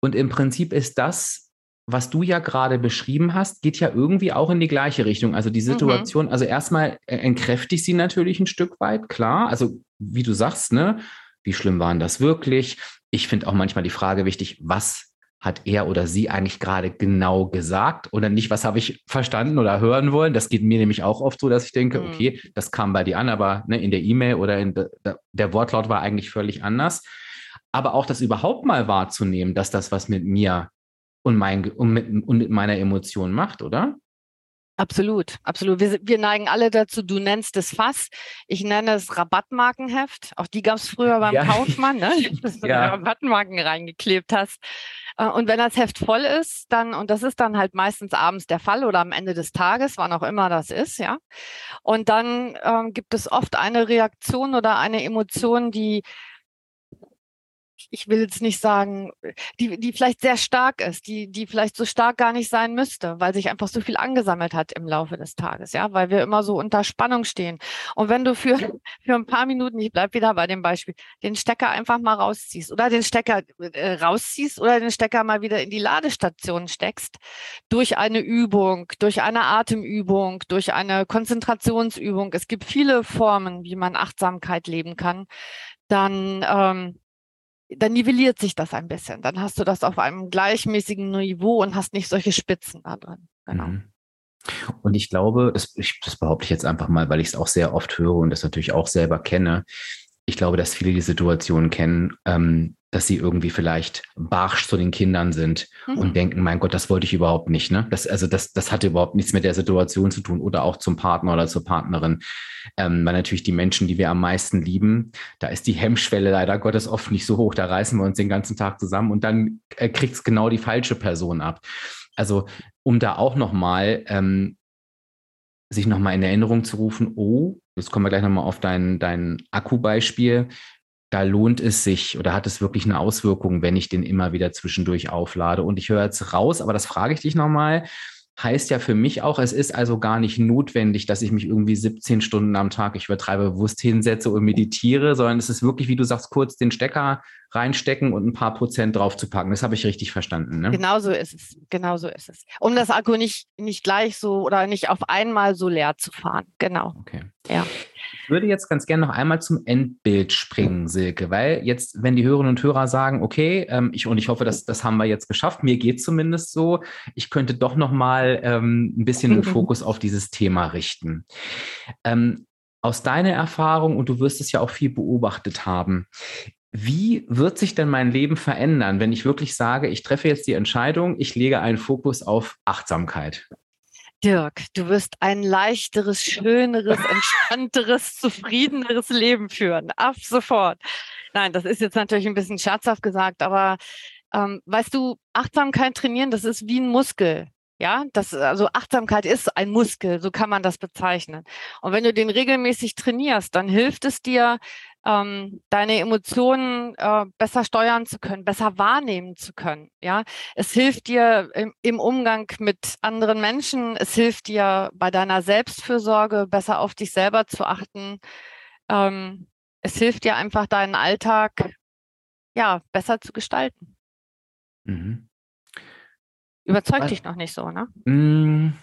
und im Prinzip ist das, was du ja gerade beschrieben hast, geht ja irgendwie auch in die gleiche Richtung. Also die mhm. Situation, mhm. also erstmal entkräftigt sie natürlich ein Stück weit, klar. Also wie du sagst, ne, wie schlimm waren das wirklich? Ich finde auch manchmal die Frage wichtig, was hat er oder sie eigentlich gerade genau gesagt oder nicht, was habe ich verstanden oder hören wollen. Das geht mir nämlich auch oft so, dass ich denke, mhm. okay, das kam bei dir an, aber ne, in der E-Mail oder in de, der Wortlaut war eigentlich völlig anders. Aber auch das überhaupt mal wahrzunehmen, dass das was mit mir und, mein, und, mit, und mit meiner Emotion macht, oder? Absolut, absolut. Wir, wir, neigen alle dazu, du nennst es Fass. Ich nenne es Rabattmarkenheft. Auch die gab es früher beim ja. Kaufmann, ne? dass du ja. Rabattmarken reingeklebt hast. Äh, und wenn das Heft voll ist, dann, und das ist dann halt meistens abends der Fall oder am Ende des Tages, wann auch immer das ist, ja. Und dann ähm, gibt es oft eine Reaktion oder eine Emotion, die ich will jetzt nicht sagen, die, die vielleicht sehr stark ist, die, die vielleicht so stark gar nicht sein müsste, weil sich einfach so viel angesammelt hat im Laufe des Tages, ja, weil wir immer so unter Spannung stehen. Und wenn du für, für ein paar Minuten, ich bleib wieder bei dem Beispiel, den Stecker einfach mal rausziehst oder den Stecker äh, rausziehst oder den Stecker mal wieder in die Ladestation steckst, durch eine Übung, durch eine Atemübung, durch eine Konzentrationsübung, es gibt viele Formen, wie man Achtsamkeit leben kann, dann ähm, dann nivelliert sich das ein bisschen. Dann hast du das auf einem gleichmäßigen Niveau und hast nicht solche Spitzen da drin. Genau. Mhm. Und ich glaube, das, ich, das behaupte ich jetzt einfach mal, weil ich es auch sehr oft höre und das natürlich auch selber kenne. Ich glaube, dass viele die Situation kennen, ähm, dass sie irgendwie vielleicht barsch zu den Kindern sind mhm. und denken, mein Gott, das wollte ich überhaupt nicht. Ne? Das, also das, das hatte überhaupt nichts mit der Situation zu tun oder auch zum Partner oder zur Partnerin. Ähm, weil natürlich die Menschen, die wir am meisten lieben, da ist die Hemmschwelle leider Gottes oft nicht so hoch. Da reißen wir uns den ganzen Tag zusammen und dann äh, kriegt es genau die falsche Person ab. Also um da auch nochmal ähm, sich nochmal in Erinnerung zu rufen, oh, jetzt kommen wir gleich nochmal auf dein, dein Akku-Beispiel da lohnt es sich oder hat es wirklich eine Auswirkung, wenn ich den immer wieder zwischendurch auflade. Und ich höre jetzt raus, aber das frage ich dich nochmal. Heißt ja für mich auch, es ist also gar nicht notwendig, dass ich mich irgendwie 17 Stunden am Tag, ich übertreibe, bewusst hinsetze und meditiere, sondern es ist wirklich, wie du sagst, kurz den Stecker reinstecken und ein paar Prozent draufzupacken. Das habe ich richtig verstanden. Ne? Genau so ist es. Genau so ist es. Um das Akku nicht, nicht gleich so oder nicht auf einmal so leer zu fahren. Genau. Okay. Ja. Ich würde jetzt ganz gerne noch einmal zum Endbild springen, Silke, weil jetzt, wenn die Hörerinnen und Hörer sagen, okay, ähm, ich, und ich hoffe, dass das haben wir jetzt geschafft, mir geht zumindest so, ich könnte doch noch mal ähm, ein bisschen den Fokus auf dieses Thema richten. Ähm, aus deiner Erfahrung, und du wirst es ja auch viel beobachtet haben, wie wird sich denn mein Leben verändern, wenn ich wirklich sage, ich treffe jetzt die Entscheidung, ich lege einen Fokus auf Achtsamkeit? Dirk, du wirst ein leichteres, schöneres, entspannteres, zufriedeneres Leben führen. Ab sofort. Nein, das ist jetzt natürlich ein bisschen scherzhaft gesagt, aber ähm, weißt du, Achtsamkeit trainieren, das ist wie ein Muskel. Ja, das, also Achtsamkeit ist ein Muskel, so kann man das bezeichnen. Und wenn du den regelmäßig trainierst, dann hilft es dir, ähm, deine Emotionen äh, besser steuern zu können, besser wahrnehmen zu können. Ja, es hilft dir im, im, Umgang mit anderen Menschen. Es hilft dir bei deiner Selbstfürsorge besser auf dich selber zu achten. Ähm, es hilft dir einfach deinen Alltag ja besser zu gestalten. Mhm. Überzeugt Was? dich noch nicht so, ne? Mm,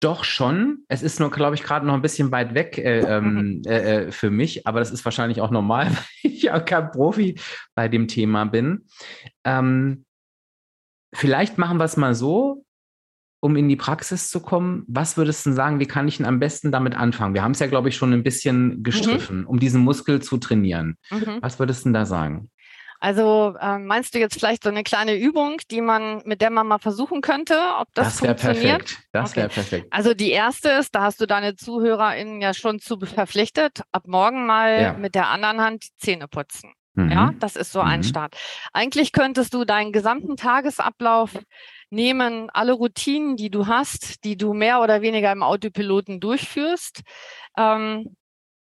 doch schon. Es ist nur, glaube ich, gerade noch ein bisschen weit weg äh, ähm, äh, äh, für mich, aber das ist wahrscheinlich auch normal, weil ich ja kein Profi bei dem Thema bin. Ähm, vielleicht machen wir es mal so, um in die Praxis zu kommen. Was würdest du sagen, wie kann ich denn am besten damit anfangen? Wir haben es ja, glaube ich, schon ein bisschen mhm. gestriffen, mhm. um diesen Muskel zu trainieren. Mhm. Was würdest du denn da sagen? Also äh, meinst du jetzt vielleicht so eine kleine Übung, die man, mit der man mal versuchen könnte, ob das, das funktioniert? Perfekt. Das okay. wäre perfekt. Also die erste ist, da hast du deine ZuhörerInnen ja schon zu verpflichtet, ab morgen mal ja. mit der anderen Hand die Zähne putzen. Mhm. Ja, das ist so mhm. ein Start. Eigentlich könntest du deinen gesamten Tagesablauf nehmen, alle Routinen, die du hast, die du mehr oder weniger im Autopiloten durchführst, ähm,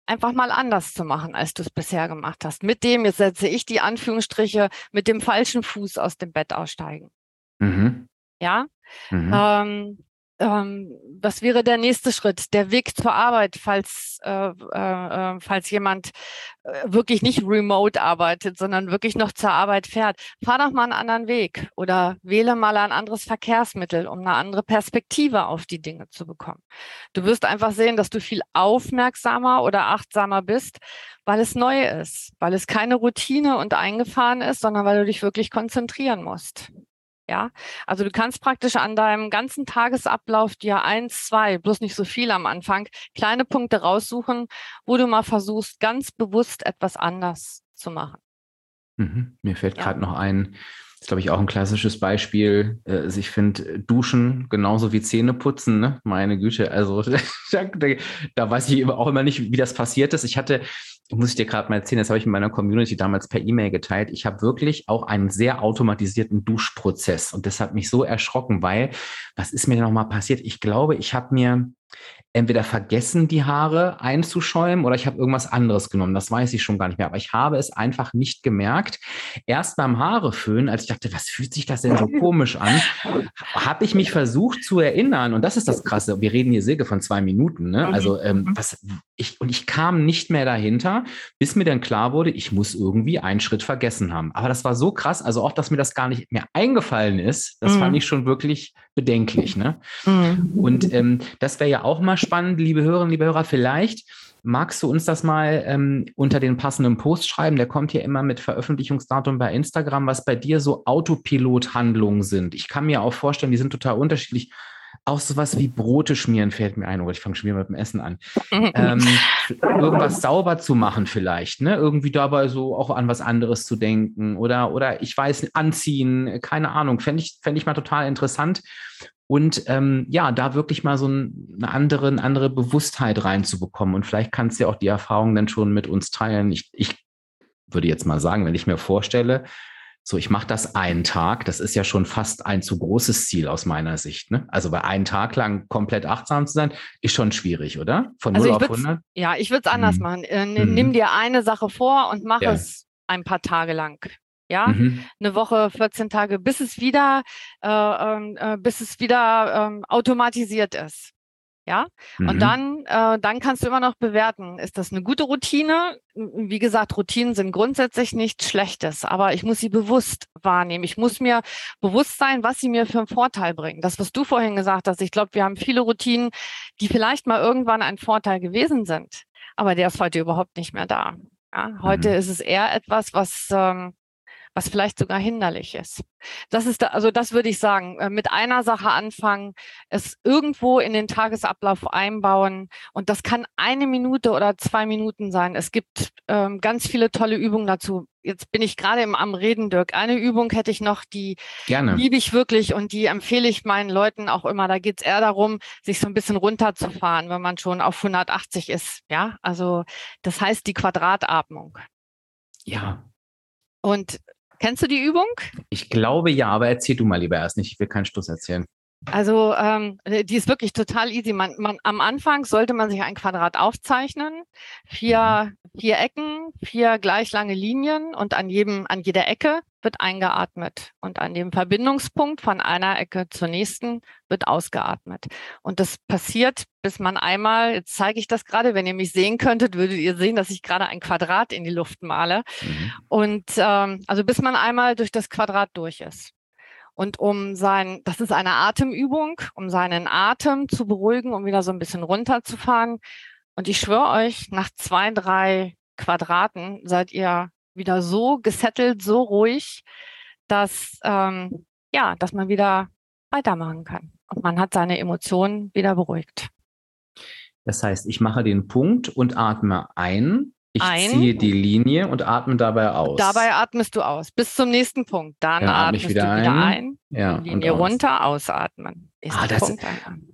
einfach mal anders zu machen, als du es bisher gemacht hast. Mit dem, jetzt setze ich die Anführungsstriche, mit dem falschen Fuß aus dem Bett aussteigen. Mhm. Ja. Mhm. Ähm, ähm, was wäre der nächste Schritt? Der Weg zur Arbeit, falls, äh, äh, äh, falls jemand äh, wirklich nicht remote arbeitet, sondern wirklich noch zur Arbeit fährt. Fahr doch mal einen anderen Weg oder wähle mal ein anderes Verkehrsmittel, um eine andere Perspektive auf die Dinge zu bekommen. Du wirst einfach sehen, dass du viel aufmerksamer oder achtsamer bist, weil es neu ist, weil es keine Routine und eingefahren ist, sondern weil du dich wirklich konzentrieren musst. Ja, also du kannst praktisch an deinem ganzen Tagesablauf dir eins, zwei, bloß nicht so viel am Anfang, kleine Punkte raussuchen, wo du mal versuchst, ganz bewusst etwas anders zu machen. Mhm. Mir fällt ja. gerade noch ein, ist, glaube ich, auch ein klassisches Beispiel. Äh, also ich finde Duschen genauso wie Zähne putzen, ne? meine Güte. Also da, weiß ich auch immer nicht, wie das passiert ist. Ich hatte muss ich dir gerade mal erzählen, das habe ich in meiner Community damals per E-Mail geteilt. Ich habe wirklich auch einen sehr automatisierten Duschprozess und das hat mich so erschrocken, weil was ist mir denn nochmal passiert? Ich glaube, ich habe mir entweder vergessen, die Haare einzuschäumen oder ich habe irgendwas anderes genommen. Das weiß ich schon gar nicht mehr. Aber ich habe es einfach nicht gemerkt. Erst beim Haareföhnen, als ich dachte, was fühlt sich das denn so komisch an, habe ich mich versucht zu erinnern. Und das ist das Krasse. Wir reden hier Silke von zwei Minuten. Ne? Also ähm, was, ich, und ich kam nicht mehr dahinter, bis mir dann klar wurde, ich muss irgendwie einen Schritt vergessen haben. Aber das war so krass. Also auch, dass mir das gar nicht mehr eingefallen ist, das mhm. fand ich schon wirklich bedenklich. Ne? Mhm. Und ähm, das wäre ja auch mal spannend, liebe Hörerinnen, liebe Hörer, vielleicht magst du uns das mal ähm, unter den passenden Post schreiben. Der kommt hier immer mit Veröffentlichungsdatum bei Instagram, was bei dir so Autopilot-Handlungen sind. Ich kann mir auch vorstellen, die sind total unterschiedlich. Auch sowas wie Brote schmieren fällt mir ein. Oder oh ich fange schon wieder mit dem Essen an. ähm, irgendwas sauber zu machen vielleicht, ne? Irgendwie dabei so auch an was anderes zu denken oder, oder ich weiß, anziehen, keine Ahnung. Fände ich, fänd ich mal total interessant und ähm, ja, da wirklich mal so ein, eine andere, eine andere Bewusstheit reinzubekommen. Und vielleicht kannst du ja auch die Erfahrung dann schon mit uns teilen. Ich, ich würde jetzt mal sagen, wenn ich mir vorstelle, so ich mache das einen Tag, das ist ja schon fast ein zu großes Ziel aus meiner Sicht. Ne? Also bei einem Tag lang komplett achtsam zu sein, ist schon schwierig, oder? Von also 0 auf 100? Ja, ich würde es anders hm. machen. Äh, nimm hm. dir eine Sache vor und mach ja. es ein paar Tage lang ja, mhm. eine Woche, 14 Tage, bis es wieder, äh, ähm, äh, bis es wieder äh, automatisiert ist. Ja, mhm. und dann, äh, dann kannst du immer noch bewerten, ist das eine gute Routine? Wie gesagt, Routinen sind grundsätzlich nichts Schlechtes, aber ich muss sie bewusst wahrnehmen. Ich muss mir bewusst sein, was sie mir für einen Vorteil bringen. Das, was du vorhin gesagt hast, ich glaube, wir haben viele Routinen, die vielleicht mal irgendwann ein Vorteil gewesen sind, aber der ist heute überhaupt nicht mehr da. Ja, heute mhm. ist es eher etwas, was ähm, was vielleicht sogar hinderlich ist. Das ist da, also das würde ich sagen, äh, mit einer Sache anfangen, es irgendwo in den Tagesablauf einbauen und das kann eine Minute oder zwei Minuten sein. Es gibt ähm, ganz viele tolle Übungen dazu. jetzt bin ich gerade am Reden, Dirk. Eine Übung hätte ich noch, die Gerne. liebe ich wirklich und die empfehle ich meinen Leuten auch immer. Da geht es eher darum, sich so ein bisschen runterzufahren, wenn man schon auf 180 ist. Ja, also das heißt die Quadratatmung. Ja. Und kennst du die Übung? Ich glaube ja, aber erzähl du mal lieber erst nicht. Ich will keinen Schluss erzählen. Also ähm, die ist wirklich total easy. Man, man, am Anfang sollte man sich ein Quadrat aufzeichnen, vier, mhm. vier Ecken, vier gleich lange Linien und an jedem, an jeder Ecke wird eingeatmet und an dem Verbindungspunkt von einer Ecke zur nächsten wird ausgeatmet. Und das passiert, bis man einmal, jetzt zeige ich das gerade, wenn ihr mich sehen könntet, würdet ihr sehen, dass ich gerade ein Quadrat in die Luft male. Mhm. Und ähm, also bis man einmal durch das Quadrat durch ist. Und um sein, das ist eine Atemübung, um seinen Atem zu beruhigen, um wieder so ein bisschen runterzufahren. Und ich schwöre euch, nach zwei, drei Quadraten seid ihr wieder so gesettelt, so ruhig, dass, ähm, ja, dass man wieder weitermachen kann. Und man hat seine Emotionen wieder beruhigt. Das heißt, ich mache den Punkt und atme ein ich ein. ziehe die Linie und atme dabei aus. Dabei atmest du aus. Bis zum nächsten Punkt. Dann, Dann atmest wieder du wieder ein. ein ja, Linie runter, ausatmen. Ah, das,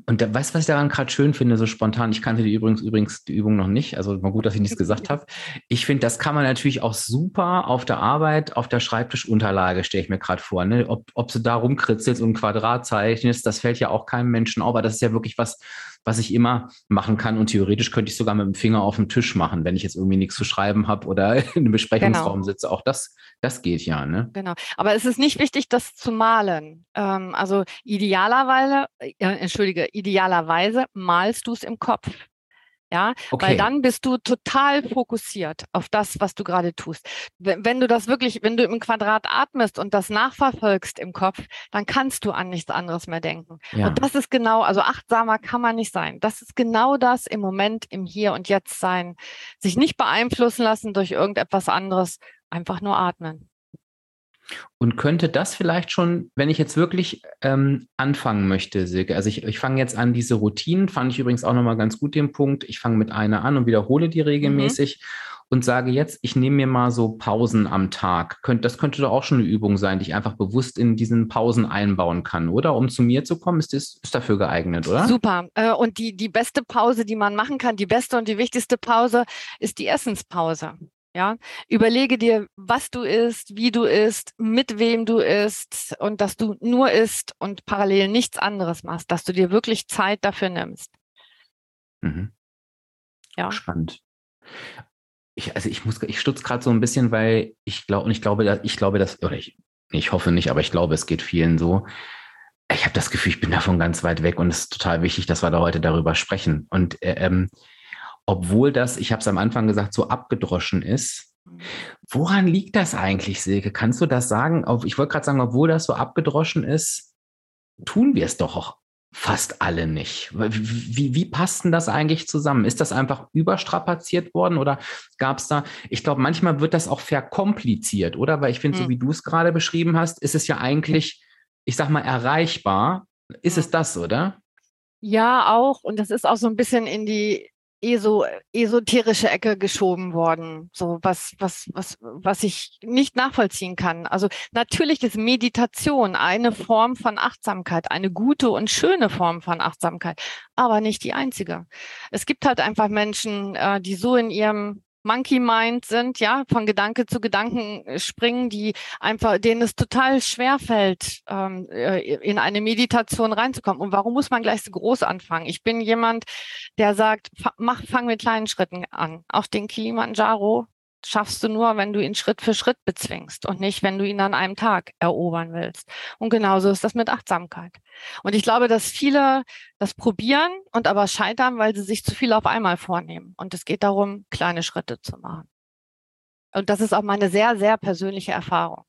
und da, weißt du, was ich daran gerade schön finde, so spontan? Ich kannte die übrigens, übrigens die Übung noch nicht. Also mal gut, dass ich nichts gesagt habe. Ich finde, das kann man natürlich auch super auf der Arbeit, auf der Schreibtischunterlage, stelle ich mir gerade vor. Ne? Ob, ob du da rumkritzelst und ein Quadrat zeichnest, das fällt ja auch keinem Menschen auf. Aber das ist ja wirklich was, was ich immer machen kann. Und theoretisch könnte ich sogar mit dem Finger auf dem Tisch machen, wenn ich jetzt irgendwie nichts zu schreiben habe oder in einem Besprechungsraum genau. sitze. Auch das, das geht ja. Ne? Genau. Aber es ist nicht wichtig, das zu malen. Ähm, also idealerweise, äh, entschuldige, idealerweise malst du es im Kopf. Ja, okay. weil dann bist du total fokussiert auf das, was du gerade tust. Wenn, wenn, du das wirklich, wenn du im Quadrat atmest und das nachverfolgst im Kopf, dann kannst du an nichts anderes mehr denken. Ja. Und das ist genau, also achtsamer kann man nicht sein. Das ist genau das im Moment, im Hier und Jetzt sein. Sich nicht beeinflussen lassen durch irgendetwas anderes, einfach nur atmen. Und könnte das vielleicht schon, wenn ich jetzt wirklich ähm, anfangen möchte, Silke, also ich, ich fange jetzt an, diese Routinen, fand ich übrigens auch nochmal ganz gut den Punkt, ich fange mit einer an und wiederhole die regelmäßig mhm. und sage jetzt, ich nehme mir mal so Pausen am Tag. Könnt, das könnte doch auch schon eine Übung sein, die ich einfach bewusst in diesen Pausen einbauen kann, oder? Um zu mir zu kommen, ist das ist dafür geeignet, oder? Super. Äh, und die, die beste Pause, die man machen kann, die beste und die wichtigste Pause, ist die Essenspause. Ja, überlege dir, was du isst, wie du isst, mit wem du isst und dass du nur isst und parallel nichts anderes machst, dass du dir wirklich Zeit dafür nimmst. Mhm. Ja. Spannend. Ich, also ich muss, ich stutze gerade so ein bisschen, weil ich glaube, und ich glaube, ich glaube, dass, oder ich, ich hoffe nicht, aber ich glaube, es geht vielen so. Ich habe das Gefühl, ich bin davon ganz weit weg und es ist total wichtig, dass wir da heute darüber sprechen. Und äh, ähm, obwohl das, ich habe es am Anfang gesagt, so abgedroschen ist. Woran liegt das eigentlich, Silke? Kannst du das sagen? Ich wollte gerade sagen, obwohl das so abgedroschen ist, tun wir es doch auch fast alle nicht. Wie, wie passt denn das eigentlich zusammen? Ist das einfach überstrapaziert worden oder gab es da, ich glaube, manchmal wird das auch verkompliziert, oder? Weil ich finde, hm. so wie du es gerade beschrieben hast, ist es ja eigentlich, ich sag mal, erreichbar. Ist es das, oder? Ja, auch. Und das ist auch so ein bisschen in die eso, esoterische Ecke geschoben worden, so was, was, was, was ich nicht nachvollziehen kann. Also natürlich ist Meditation eine Form von Achtsamkeit, eine gute und schöne Form von Achtsamkeit, aber nicht die einzige. Es gibt halt einfach Menschen, äh, die so in ihrem Monkey Mind sind, ja, von Gedanke zu Gedanken äh, springen, die einfach, denen es total schwer fällt, ähm, äh, in eine Meditation reinzukommen. Und warum muss man gleich so groß anfangen? Ich bin jemand, der sagt, mach, fang mit kleinen Schritten an. Auch den Kilimanjaro schaffst du nur, wenn du ihn Schritt für Schritt bezwingst und nicht, wenn du ihn an einem Tag erobern willst. Und genauso ist das mit Achtsamkeit. Und ich glaube, dass viele das probieren und aber scheitern, weil sie sich zu viel auf einmal vornehmen. Und es geht darum, kleine Schritte zu machen. Und das ist auch meine sehr, sehr persönliche Erfahrung.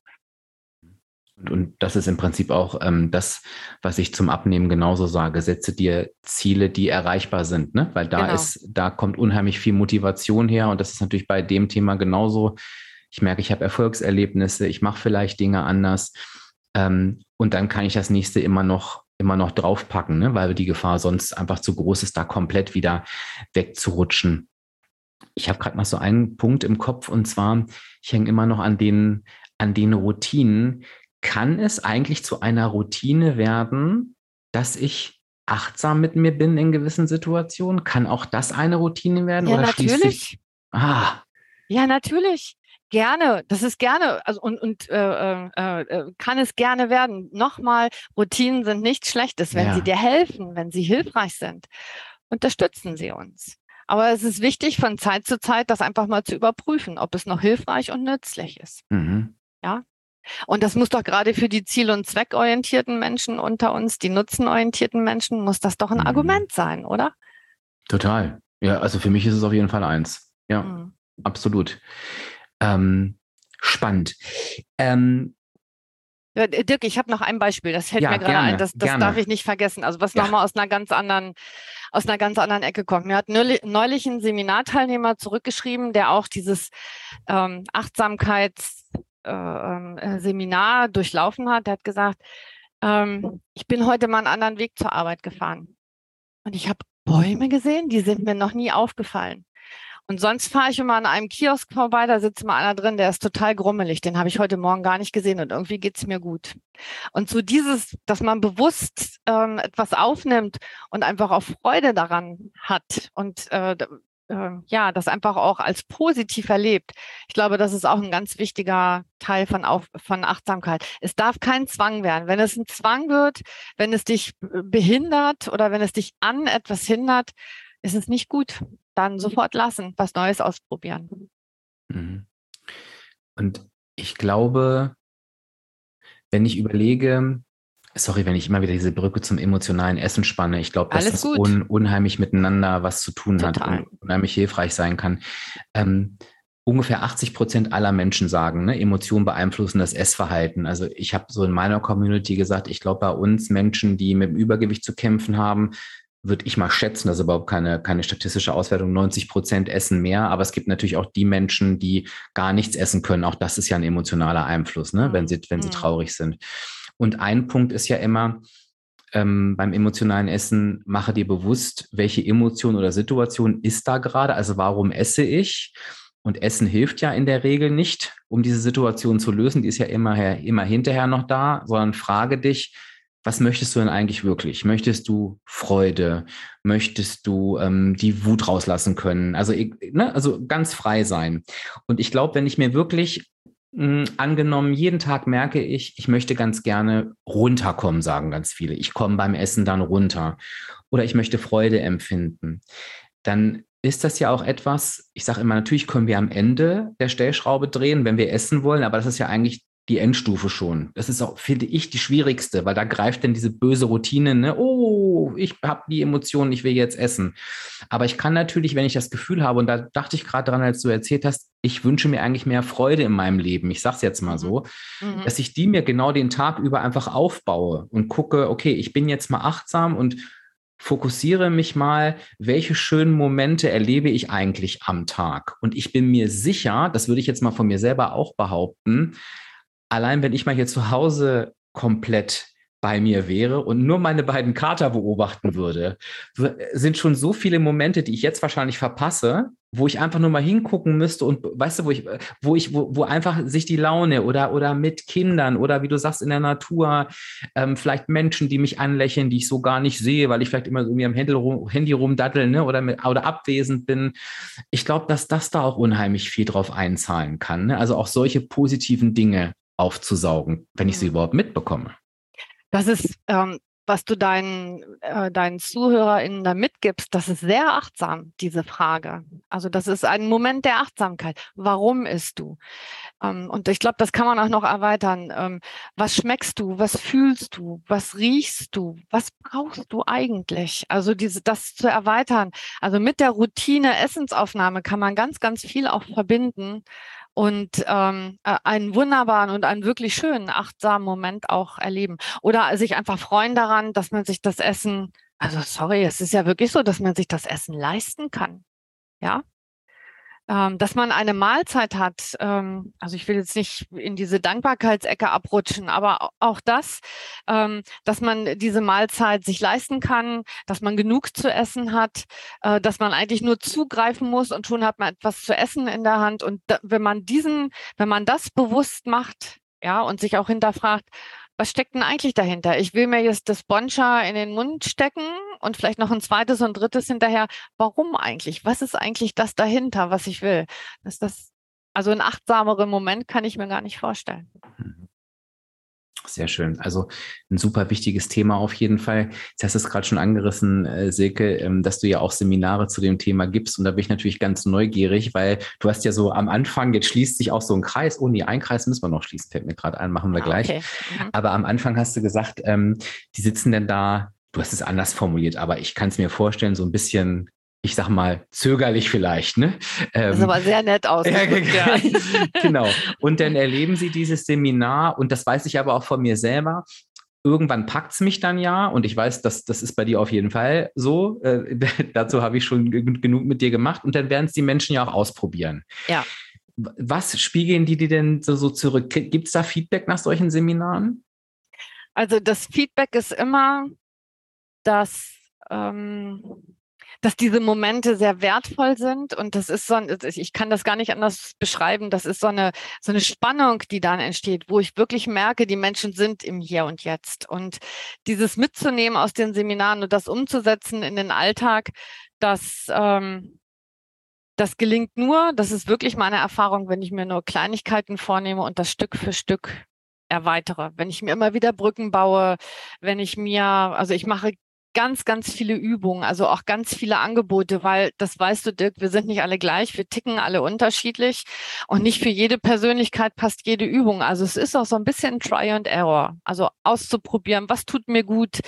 Und, das ist im Prinzip auch ähm, das, was ich zum Abnehmen genauso sage. Setze dir Ziele, die erreichbar sind, ne? Weil da genau. ist, da kommt unheimlich viel Motivation her. Und das ist natürlich bei dem Thema genauso. Ich merke, ich habe Erfolgserlebnisse, ich mache vielleicht Dinge anders. Ähm, und dann kann ich das nächste immer noch immer noch draufpacken, ne? weil die Gefahr sonst einfach zu groß ist, da komplett wieder wegzurutschen. Ich habe gerade noch so einen Punkt im Kopf und zwar, ich hänge immer noch an den, an den Routinen. Kann es eigentlich zu einer Routine werden, dass ich achtsam mit mir bin in gewissen Situationen? Kann auch das eine Routine werden? Ja, natürlich. ah. Ja, natürlich. Gerne, das ist gerne, also und, und äh, äh, äh, kann es gerne werden. Nochmal, Routinen sind nichts Schlechtes, wenn ja. sie dir helfen, wenn sie hilfreich sind. Unterstützen sie uns. Aber es ist wichtig, von Zeit zu Zeit das einfach mal zu überprüfen, ob es noch hilfreich und nützlich ist. Mhm. Ja. Und das muss doch gerade für die ziel- und zweckorientierten Menschen unter uns, die nutzenorientierten Menschen, muss das doch ein mhm. Argument sein, oder? Total. Ja, also für mich ist es auf jeden Fall eins. Ja, mhm. absolut. Ähm, spannend. Ähm, Dirk, ich habe noch ein Beispiel, das fällt ja, mir gerade ein, das, das darf ich nicht vergessen. Also was ja. nochmal aus einer ganz anderen, aus einer ganz anderen Ecke kommt. Mir hat neulich ein Seminarteilnehmer zurückgeschrieben, der auch dieses ähm, Achtsamkeitsseminar äh, äh, durchlaufen hat. Der hat gesagt, ähm, ich bin heute mal einen anderen Weg zur Arbeit gefahren. Und ich habe Bäume gesehen, die sind mir noch nie aufgefallen. Und sonst fahre ich immer an einem Kiosk vorbei, da sitzt mal einer drin, der ist total grummelig. Den habe ich heute Morgen gar nicht gesehen und irgendwie geht's mir gut. Und so dieses, dass man bewusst ähm, etwas aufnimmt und einfach auch Freude daran hat und äh, äh, ja, das einfach auch als positiv erlebt. Ich glaube, das ist auch ein ganz wichtiger Teil von, Auf von Achtsamkeit. Es darf kein Zwang werden. Wenn es ein Zwang wird, wenn es dich behindert oder wenn es dich an etwas hindert, ist es nicht gut dann mhm. sofort lassen, was Neues ausprobieren. Mhm. Und ich glaube, wenn ich überlege, sorry, wenn ich immer wieder diese Brücke zum emotionalen Essen spanne, ich glaube, dass Alles das un, unheimlich miteinander was zu tun Total. hat und unheimlich hilfreich sein kann. Ähm, ungefähr 80 Prozent aller Menschen sagen, ne, Emotionen beeinflussen das Essverhalten. Also ich habe so in meiner Community gesagt, ich glaube bei uns Menschen, die mit dem Übergewicht zu kämpfen haben, würde ich mal schätzen, das ist überhaupt keine, keine statistische Auswertung, 90 Prozent essen mehr, aber es gibt natürlich auch die Menschen, die gar nichts essen können. Auch das ist ja ein emotionaler Einfluss, ne? wenn sie, wenn sie mhm. traurig sind. Und ein Punkt ist ja immer, ähm, beim emotionalen Essen, mache dir bewusst, welche Emotion oder Situation ist da gerade, also warum esse ich? Und Essen hilft ja in der Regel nicht, um diese Situation zu lösen. Die ist ja immer, immer hinterher noch da, sondern frage dich, was möchtest du denn eigentlich wirklich? Möchtest du Freude? Möchtest du ähm, die Wut rauslassen können? Also, ne, also ganz frei sein. Und ich glaube, wenn ich mir wirklich angenommen, jeden Tag merke ich, ich möchte ganz gerne runterkommen, sagen ganz viele. Ich komme beim Essen dann runter. Oder ich möchte Freude empfinden. Dann ist das ja auch etwas, ich sage immer, natürlich können wir am Ende der Stellschraube drehen, wenn wir essen wollen, aber das ist ja eigentlich die Endstufe schon. Das ist auch, finde ich, die schwierigste, weil da greift dann diese böse Routine, ne? oh, ich habe die Emotionen, ich will jetzt essen. Aber ich kann natürlich, wenn ich das Gefühl habe, und da dachte ich gerade dran, als du erzählt hast, ich wünsche mir eigentlich mehr Freude in meinem Leben, ich sage es jetzt mal so, mhm. dass ich die mir genau den Tag über einfach aufbaue und gucke, okay, ich bin jetzt mal achtsam und fokussiere mich mal, welche schönen Momente erlebe ich eigentlich am Tag. Und ich bin mir sicher, das würde ich jetzt mal von mir selber auch behaupten, allein wenn ich mal hier zu Hause komplett bei mir wäre und nur meine beiden Kater beobachten würde, sind schon so viele Momente, die ich jetzt wahrscheinlich verpasse, wo ich einfach nur mal hingucken müsste und weißt du, wo ich, wo ich, wo, wo einfach sich die Laune oder, oder mit Kindern oder wie du sagst, in der Natur, ähm, vielleicht Menschen, die mich anlächeln, die ich so gar nicht sehe, weil ich vielleicht immer irgendwie am Handy, rum, Handy rumdattel, ne, oder mit, oder abwesend bin. Ich glaube, dass das da auch unheimlich viel drauf einzahlen kann. Ne? Also auch solche positiven Dinge aufzusaugen, wenn ich sie mhm. überhaupt mitbekomme. Das ist, ähm, was du deinen, äh, deinen ZuhörerInnen da mitgibst, das ist sehr achtsam, diese Frage. Also das ist ein Moment der Achtsamkeit. Warum isst du? Ähm, und ich glaube, das kann man auch noch erweitern. Ähm, was schmeckst du? Was fühlst du? Was riechst du? Was brauchst du eigentlich? Also diese, das zu erweitern. Also mit der Routine Essensaufnahme kann man ganz, ganz viel auch verbinden und ähm, äh, einen wunderbaren und einen wirklich schönen, achtsamen Moment auch erleben. Oder sich einfach freuen daran, dass man sich das Essen, also sorry, es ist ja wirklich so, dass man sich das Essen leisten kann. Ja. Ähm, dass man eine Mahlzeit hat. Ähm, also ich will jetzt nicht in diese Dankbarkeitsecke abrutschen, aber auch das, ähm, dass man diese Mahlzeit sich leisten kann, dass man genug zu essen hat, äh, dass man eigentlich nur zugreifen muss und schon hat man etwas zu essen in der Hand. Und da, wenn man diesen, wenn man das bewusst macht, ja, und sich auch hinterfragt, was steckt denn eigentlich dahinter? Ich will mir jetzt das Boncha in den Mund stecken und vielleicht noch ein zweites und drittes hinterher. Warum eigentlich? Was ist eigentlich das dahinter, was ich will? Dass das, also ein achtsameren Moment kann ich mir gar nicht vorstellen. Mhm. Sehr schön. Also ein super wichtiges Thema auf jeden Fall. Jetzt hast du es gerade schon angerissen, äh, Silke, ähm, dass du ja auch Seminare zu dem Thema gibst. Und da bin ich natürlich ganz neugierig, weil du hast ja so am Anfang, jetzt schließt sich auch so ein Kreis. Oh nee, ein Kreis müssen wir noch schließen, fällt mir gerade ein, machen wir ah, gleich. Okay. Mhm. Aber am Anfang hast du gesagt, ähm, die sitzen denn da, du hast es anders formuliert, aber ich kann es mir vorstellen, so ein bisschen ich sag mal, zögerlich vielleicht. Ne? Ähm, das ist aber sehr nett aus. Ja, genau. Und dann erleben sie dieses Seminar und das weiß ich aber auch von mir selber. Irgendwann packt es mich dann ja und ich weiß, dass das ist bei dir auf jeden Fall so. Äh, dazu habe ich schon genug mit dir gemacht und dann werden es die Menschen ja auch ausprobieren. Ja. Was spiegeln die dir denn so, so zurück? Gibt es da Feedback nach solchen Seminaren? Also das Feedback ist immer, dass ähm, dass diese Momente sehr wertvoll sind und das ist so, ich kann das gar nicht anders beschreiben, das ist so eine, so eine Spannung, die dann entsteht, wo ich wirklich merke, die Menschen sind im Hier und Jetzt und dieses mitzunehmen aus den Seminaren und das umzusetzen in den Alltag, das, ähm, das gelingt nur, das ist wirklich meine Erfahrung, wenn ich mir nur Kleinigkeiten vornehme und das Stück für Stück erweitere. Wenn ich mir immer wieder Brücken baue, wenn ich mir, also ich mache ganz, ganz viele Übungen, also auch ganz viele Angebote, weil das weißt du, Dirk, wir sind nicht alle gleich, wir ticken alle unterschiedlich und nicht für jede Persönlichkeit passt jede Übung. Also es ist auch so ein bisschen Try and Error, also auszuprobieren, was tut mir gut.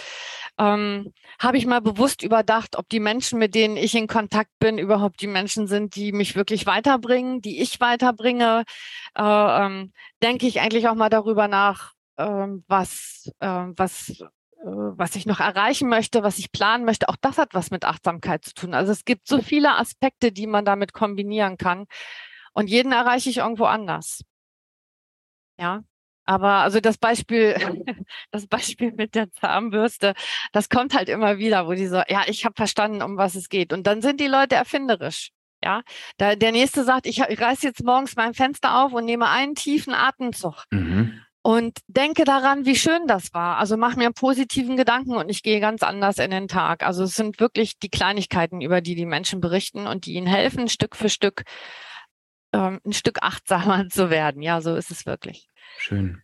Ähm, Habe ich mal bewusst überdacht, ob die Menschen, mit denen ich in Kontakt bin, überhaupt die Menschen sind, die mich wirklich weiterbringen, die ich weiterbringe. Äh, ähm, denke ich eigentlich auch mal darüber nach, ähm, was, äh, was was ich noch erreichen möchte, was ich planen möchte, auch das hat was mit Achtsamkeit zu tun. Also es gibt so viele Aspekte, die man damit kombinieren kann. Und jeden erreiche ich irgendwo anders. Ja. Aber also das Beispiel, das Beispiel mit der Zahnbürste, das kommt halt immer wieder, wo die so, ja, ich habe verstanden, um was es geht. Und dann sind die Leute erfinderisch. Ja, da, der nächste sagt, ich, ich reiße jetzt morgens mein Fenster auf und nehme einen tiefen Atemzug. Mhm und denke daran, wie schön das war. Also mach mir einen positiven Gedanken und ich gehe ganz anders in den Tag. Also es sind wirklich die Kleinigkeiten, über die die Menschen berichten und die ihnen helfen, Stück für Stück ähm, ein Stück achtsamer zu werden. Ja, so ist es wirklich. Schön.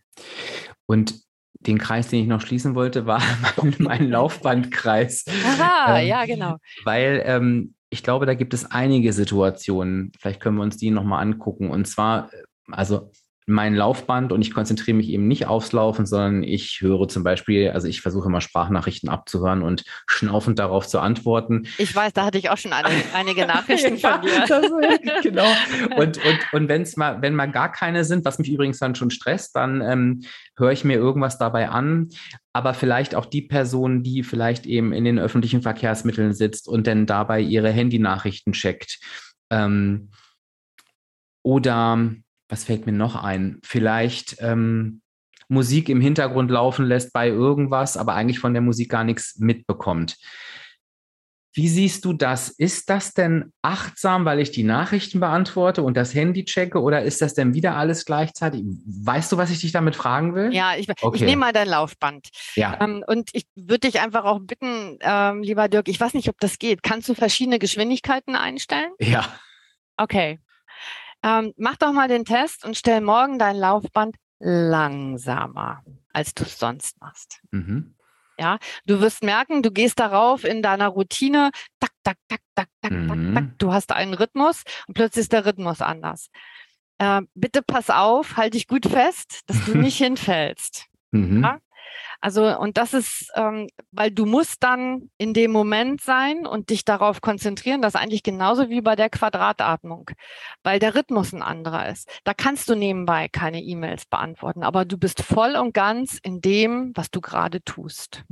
Und den Kreis, den ich noch schließen wollte, war mein, Laufbandkreis. Aha, ähm, ja, genau. Weil ähm, ich glaube, da gibt es einige Situationen. Vielleicht können wir uns die nochmal angucken. Und zwar, also mein Laufband und ich konzentriere mich eben nicht aufs Laufen, sondern ich höre zum Beispiel, also ich versuche immer Sprachnachrichten abzuhören und schnaufend darauf zu antworten. Ich weiß, da hatte ich auch schon eine, einige Nachrichten ja, von dir. Das, genau. Und, und, und wenn's mal, wenn mal gar keine sind, was mich übrigens dann schon stresst, dann ähm, höre ich mir irgendwas dabei an. Aber vielleicht auch die Person, die vielleicht eben in den öffentlichen Verkehrsmitteln sitzt und dann dabei ihre Handynachrichten checkt. Ähm, oder was fällt mir noch ein? Vielleicht ähm, Musik im Hintergrund laufen lässt bei irgendwas, aber eigentlich von der Musik gar nichts mitbekommt. Wie siehst du das? Ist das denn achtsam, weil ich die Nachrichten beantworte und das Handy checke oder ist das denn wieder alles gleichzeitig? Weißt du, was ich dich damit fragen will? Ja, ich, okay. ich nehme mal dein Laufband. Ja. Ähm, und ich würde dich einfach auch bitten, ähm, lieber Dirk, ich weiß nicht, ob das geht. Kannst du verschiedene Geschwindigkeiten einstellen? Ja. Okay. Ähm, mach doch mal den Test und stell morgen dein Laufband langsamer, als du es sonst machst. Mhm. Ja, du wirst merken, du gehst darauf in deiner Routine, tak, tak, tak, tak, tak, mhm. tak, tak. Du hast einen Rhythmus und plötzlich ist der Rhythmus anders. Äh, bitte pass auf, halt dich gut fest, dass du nicht hinfällst. Mhm. Ja? Also, und das ist, ähm, weil du musst dann in dem Moment sein und dich darauf konzentrieren, das ist eigentlich genauso wie bei der Quadratatmung, weil der Rhythmus ein anderer ist. Da kannst du nebenbei keine E-Mails beantworten, aber du bist voll und ganz in dem, was du gerade tust.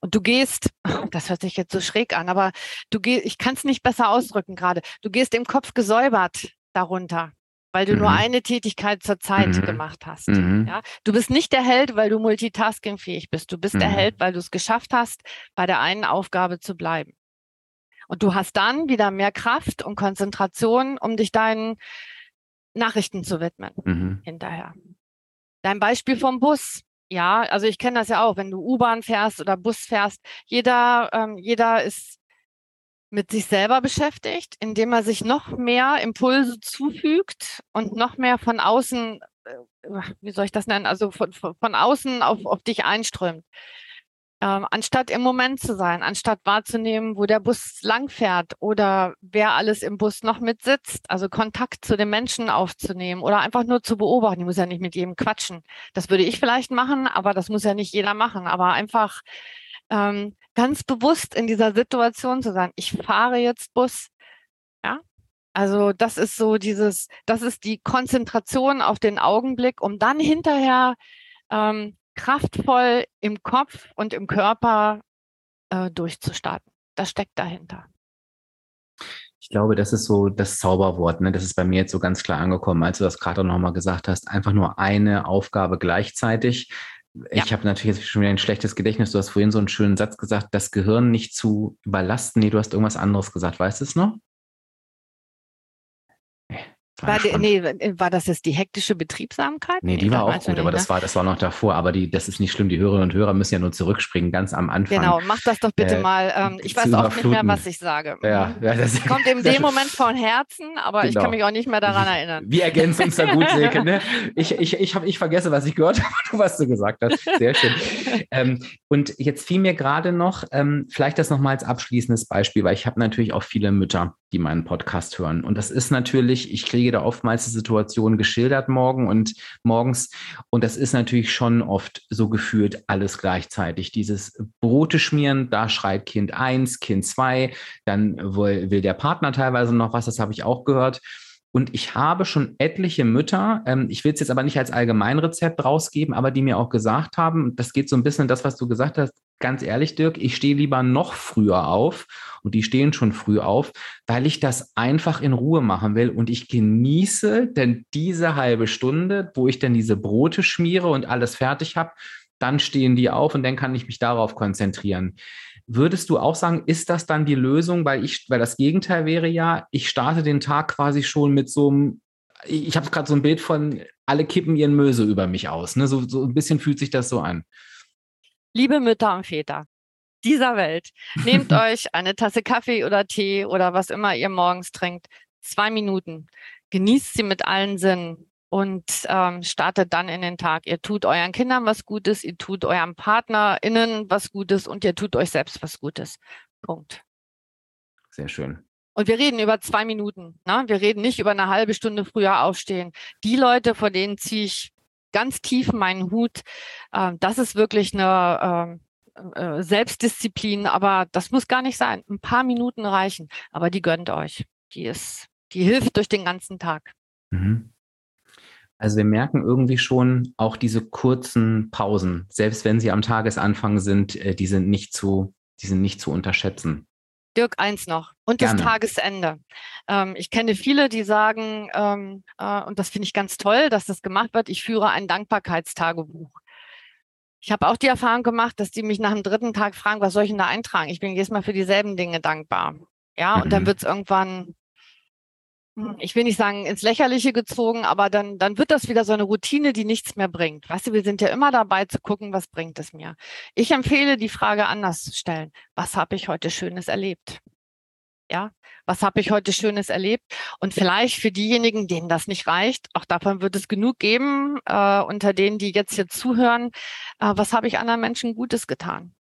Und du gehst, das hört sich jetzt so schräg an, aber du gehst, ich kann es nicht besser ausdrücken gerade, du gehst im Kopf gesäubert darunter, weil du mhm. nur eine Tätigkeit zur Zeit mhm. gemacht hast. Mhm. Ja? Du bist nicht der Held, weil du multitaskingfähig bist. Du bist der mhm. Held, weil du es geschafft hast, bei der einen Aufgabe zu bleiben. Und du hast dann wieder mehr Kraft und Konzentration, um dich deinen Nachrichten zu widmen mhm. hinterher. Dein Beispiel vom Bus. Ja, also ich kenne das ja auch, wenn du U-Bahn fährst oder Bus fährst. Jeder, ähm, jeder ist mit sich selber beschäftigt, indem er sich noch mehr Impulse zufügt und noch mehr von außen, äh, wie soll ich das nennen, also von, von, außen auf, auf dich einströmt ähm, anstatt im Moment zu sein, anstatt wahrzunehmen, wo der Bus langfährt oder wer alles im Bus noch mitsitzt, also Kontakt zu den Menschen aufzunehmen oder einfach nur zu beobachten. Ich muss ja nicht mit jedem quatschen. Das würde ich vielleicht machen, aber das muss ja nicht jeder machen. Aber einfach ähm, ganz bewusst in dieser Situation zu sein. Ich fahre jetzt Bus. Ja, also das ist so dieses, das ist die Konzentration auf den Augenblick, um dann hinterher ähm, kraftvoll im Kopf und im Körper äh, durchzustarten. Das steckt dahinter. Ich glaube, das ist so das Zauberwort. Ne? Das ist bei mir jetzt so ganz klar angekommen, als du das gerade nochmal gesagt hast. Einfach nur eine Aufgabe gleichzeitig. Ich habe natürlich jetzt schon wieder ein schlechtes Gedächtnis. Du hast vorhin so einen schönen Satz gesagt, das Gehirn nicht zu überlasten. Nee, du hast irgendwas anderes gesagt. Weißt du es noch? War, die, nee, war das jetzt die hektische Betriebsamkeit? Nee, die nee, war auch gut, aber das ne? war, das war noch davor. Aber die, das ist nicht schlimm. Die Hörerinnen und Hörer müssen ja nur zurückspringen, ganz am Anfang. Genau, mach das doch bitte äh, mal. Ähm, ich weiß auch nicht mehr, was ich sage. Ja, mhm. ja, das kommt in dem Moment von Herzen, aber genau. ich kann genau. mich auch nicht mehr daran erinnern. Wir ergänzen uns da gut, Silke. Ne? Ich, ich, ich, hab, ich vergesse, was ich gehört habe, was du gesagt hast. Sehr schön. ähm, und jetzt fiel mir gerade noch, ähm, vielleicht das nochmal als abschließendes Beispiel, weil ich habe natürlich auch viele Mütter, die meinen Podcast hören. Und das ist natürlich, ich kriege da oftmals die Situation geschildert morgen und morgens. Und das ist natürlich schon oft so gefühlt alles gleichzeitig. Dieses Brote schmieren, da schreit Kind eins, Kind zwei, dann will, will der Partner teilweise noch was, das habe ich auch gehört. Und ich habe schon etliche Mütter, ähm, ich will es jetzt aber nicht als Allgemeinrezept rausgeben, aber die mir auch gesagt haben, das geht so ein bisschen in das, was du gesagt hast, ganz ehrlich, Dirk, ich stehe lieber noch früher auf und die stehen schon früh auf, weil ich das einfach in Ruhe machen will und ich genieße denn diese halbe Stunde, wo ich dann diese Brote schmiere und alles fertig habe, dann stehen die auf und dann kann ich mich darauf konzentrieren. Würdest du auch sagen, ist das dann die Lösung? Weil ich, weil das Gegenteil wäre ja, ich starte den Tag quasi schon mit so einem, ich habe gerade so ein Bild von, alle kippen ihren Möse über mich aus. Ne? So, so ein bisschen fühlt sich das so an. Liebe Mütter und Väter dieser Welt, nehmt euch eine Tasse Kaffee oder Tee oder was immer ihr morgens trinkt, zwei Minuten, genießt sie mit allen Sinnen und ähm, startet dann in den Tag. Ihr tut euren Kindern was Gutes, ihr tut eurem PartnerInnen was Gutes und ihr tut euch selbst was Gutes. Punkt. Sehr schön. Und wir reden über zwei Minuten. Ne? Wir reden nicht über eine halbe Stunde früher aufstehen. Die Leute, vor denen ziehe ich ganz tief meinen Hut. Äh, das ist wirklich eine äh, äh, Selbstdisziplin, aber das muss gar nicht sein. Ein paar Minuten reichen, aber die gönnt euch. Die ist, die hilft durch den ganzen Tag. Mhm. Also wir merken irgendwie schon auch diese kurzen Pausen, selbst wenn sie am Tagesanfang sind, äh, die sind nicht zu, die sind nicht zu unterschätzen. Dirk, eins noch. Und Gerne. das Tagesende. Ähm, ich kenne viele, die sagen, ähm, äh, und das finde ich ganz toll, dass das gemacht wird, ich führe ein Dankbarkeitstagebuch. Ich habe auch die Erfahrung gemacht, dass die mich nach dem dritten Tag fragen, was soll ich denn da eintragen? Ich bin jedes Mal für dieselben Dinge dankbar. Ja, mhm. und dann mhm. wird es irgendwann ich will nicht sagen ins Lächerliche gezogen, aber dann, dann wird das wieder so eine Routine, die nichts mehr bringt. Weißt du, wir sind ja immer dabei zu gucken, was bringt es mir. Ich empfehle, die Frage anders zu stellen. Was habe ich heute Schönes erlebt? Ja, was habe ich heute Schönes erlebt? Und vielleicht für diejenigen, denen das nicht reicht, auch davon wird es genug geben, äh, unter denen, die jetzt hier zuhören, äh, was habe ich anderen Menschen Gutes getan?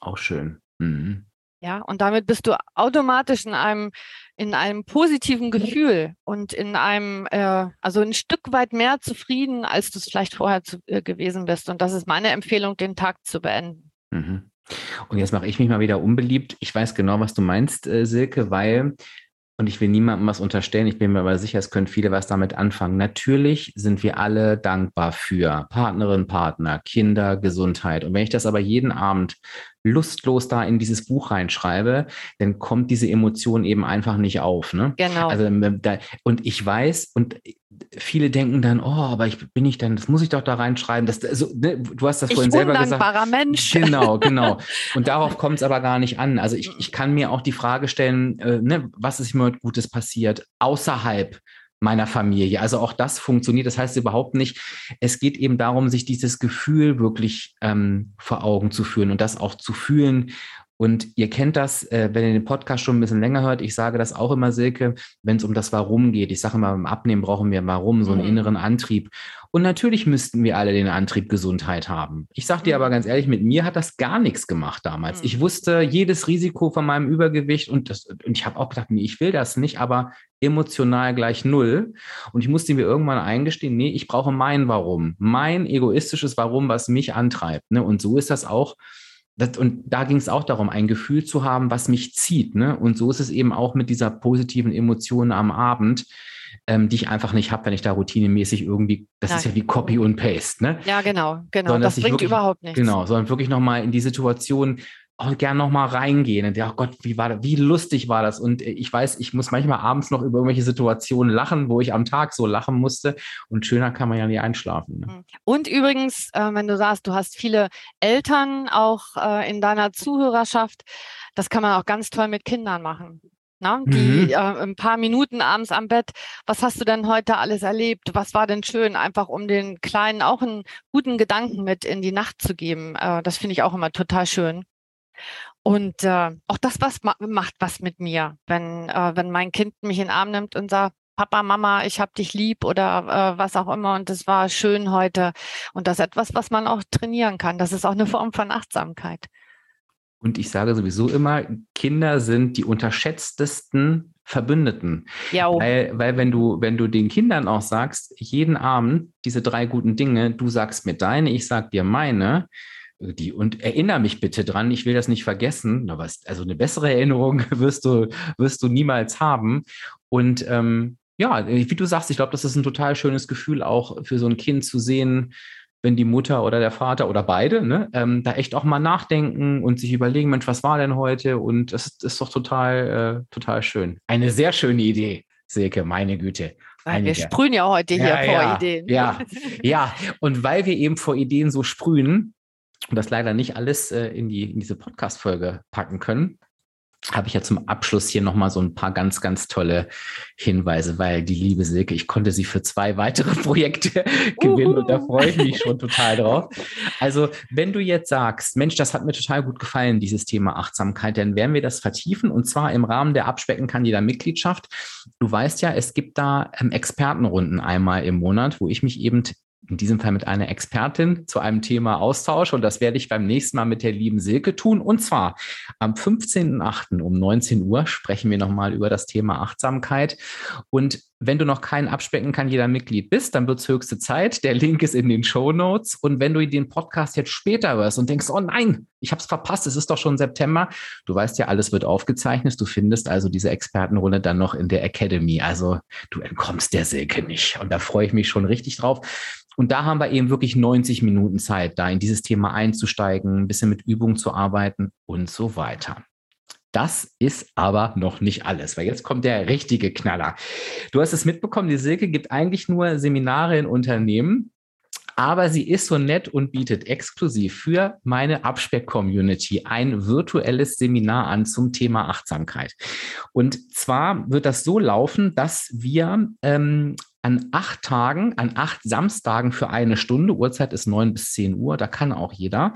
Auch schön. Mhm. Ja, und damit bist du automatisch in einem, in einem positiven Gefühl und in einem, äh, also ein Stück weit mehr zufrieden, als du es vielleicht vorher zu, äh, gewesen bist. Und das ist meine Empfehlung, den Tag zu beenden. Mhm. Und jetzt mache ich mich mal wieder unbeliebt. Ich weiß genau, was du meinst, äh, Silke, weil und ich will niemandem was unterstellen, ich bin mir aber sicher, es können viele was damit anfangen. Natürlich sind wir alle dankbar für Partnerin, Partner, Kinder, Gesundheit. Und wenn ich das aber jeden Abend lustlos da in dieses Buch reinschreibe, dann kommt diese Emotion eben einfach nicht auf. Ne? Genau. Also, ähm, da, und ich weiß, und viele denken dann, oh, aber ich bin ich dann, das muss ich doch da reinschreiben. Das, also, ne, du hast das ich vorhin selber gesagt. Mensch. Genau, genau. Und darauf kommt es aber gar nicht an. Also ich, ich kann mir auch die Frage stellen, äh, ne, was ist mir heute Gutes passiert außerhalb meiner Familie. Also auch das funktioniert. Das heißt überhaupt nicht, es geht eben darum, sich dieses Gefühl wirklich ähm, vor Augen zu führen und das auch zu fühlen und ihr kennt das, äh, wenn ihr den Podcast schon ein bisschen länger hört. Ich sage das auch immer, Silke, wenn es um das Warum geht. Ich sage immer, beim Abnehmen brauchen wir Warum, so einen mhm. inneren Antrieb. Und natürlich müssten wir alle den Antrieb Gesundheit haben. Ich sage dir aber ganz ehrlich, mit mir hat das gar nichts gemacht damals. Mhm. Ich wusste jedes Risiko von meinem Übergewicht und, das, und ich habe auch gedacht, nee, ich will das nicht, aber emotional gleich null. Und ich musste mir irgendwann eingestehen, nee, ich brauche mein Warum, mein egoistisches Warum, was mich antreibt. Ne? Und so ist das auch das, und da ging es auch darum, ein Gefühl zu haben, was mich zieht. Ne? Und so ist es eben auch mit dieser positiven Emotion am Abend, ähm, die ich einfach nicht habe, wenn ich da routinemäßig irgendwie, das ja, ist ja wie Copy und Paste. Ne? Ja, genau, genau. Sondern, das bringt wirklich, überhaupt nichts. Genau, sondern wirklich nochmal in die Situation auch gern noch mal reingehen und ja, oh Gott, wie war das, wie lustig war das? Und ich weiß, ich muss manchmal abends noch über irgendwelche Situationen lachen, wo ich am Tag so lachen musste. Und schöner kann man ja nie einschlafen. Ne? Mhm. Und übrigens, äh, wenn du sagst, du hast viele Eltern auch äh, in deiner Zuhörerschaft, das kann man auch ganz toll mit Kindern machen. Na, ne? die mhm. äh, ein paar Minuten abends am Bett, was hast du denn heute alles erlebt? Was war denn schön? Einfach um den Kleinen auch einen guten Gedanken mit in die Nacht zu geben. Äh, das finde ich auch immer total schön. Und äh, auch das was macht was mit mir, wenn, äh, wenn mein Kind mich in den Arm nimmt und sagt, Papa, Mama, ich hab dich lieb oder äh, was auch immer und es war schön heute. Und das ist etwas, was man auch trainieren kann. Das ist auch eine Form von Achtsamkeit. Und ich sage sowieso immer, Kinder sind die unterschätztesten Verbündeten. Ja. Weil, weil wenn du, wenn du den Kindern auch sagst, jeden Abend diese drei guten Dinge, du sagst mir deine, ich sag dir meine, die und erinnere mich bitte dran, ich will das nicht vergessen. Aber also eine bessere Erinnerung wirst du, wirst du niemals haben. Und ähm, ja, wie du sagst, ich glaube, das ist ein total schönes Gefühl auch für so ein Kind zu sehen, wenn die Mutter oder der Vater oder beide ne, ähm, da echt auch mal nachdenken und sich überlegen, Mensch, was war denn heute? Und das ist, ist doch total, äh, total schön. Eine sehr schöne Idee, Silke, meine Güte. Einige. Wir sprühen ja heute hier ja, vor ja, Ideen. Ja, ja. Und weil wir eben vor Ideen so sprühen, und das leider nicht alles äh, in, die, in diese Podcast-Folge packen können, habe ich ja zum Abschluss hier nochmal so ein paar ganz, ganz tolle Hinweise, weil die liebe Silke, ich konnte sie für zwei weitere Projekte gewinnen und da freue ich mich schon total drauf. Also, wenn du jetzt sagst, Mensch, das hat mir total gut gefallen, dieses Thema Achtsamkeit, dann werden wir das vertiefen und zwar im Rahmen der Abspecken kann jeder Mitgliedschaft. Du weißt ja, es gibt da ähm, Expertenrunden einmal im Monat, wo ich mich eben in diesem Fall mit einer Expertin zu einem Thema austausche. Und das werde ich beim nächsten Mal mit der lieben Silke tun. Und zwar am 15.08. um 19 Uhr sprechen wir nochmal über das Thema Achtsamkeit. Und wenn du noch kein Abspecken kann jeder Mitglied bist, dann wird es höchste Zeit. Der Link ist in den Show Notes. Und wenn du den Podcast jetzt später hörst und denkst, oh nein, ich habe es verpasst, es ist doch schon September. Du weißt ja, alles wird aufgezeichnet. Du findest also diese Expertenrunde dann noch in der Academy. Also du entkommst der Silke nicht. Und da freue ich mich schon richtig drauf. Und da haben wir eben wirklich 90 Minuten Zeit, da in dieses Thema einzusteigen, ein bisschen mit Übung zu arbeiten und so weiter. Das ist aber noch nicht alles, weil jetzt kommt der richtige Knaller. Du hast es mitbekommen, die Silke gibt eigentlich nur Seminare in Unternehmen, aber sie ist so nett und bietet exklusiv für meine Abspeck-Community ein virtuelles Seminar an zum Thema Achtsamkeit. Und zwar wird das so laufen, dass wir ähm, an acht Tagen, an acht Samstagen für eine Stunde, Uhrzeit ist neun bis zehn Uhr, da kann auch jeder,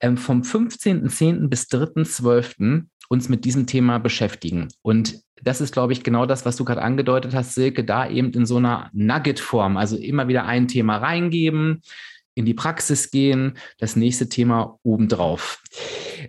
ähm, vom 15.10. bis 3.12. uns mit diesem Thema beschäftigen. Und das ist, glaube ich, genau das, was du gerade angedeutet hast, Silke, da eben in so einer Nugget-Form, also immer wieder ein Thema reingeben, in die Praxis gehen, das nächste Thema obendrauf.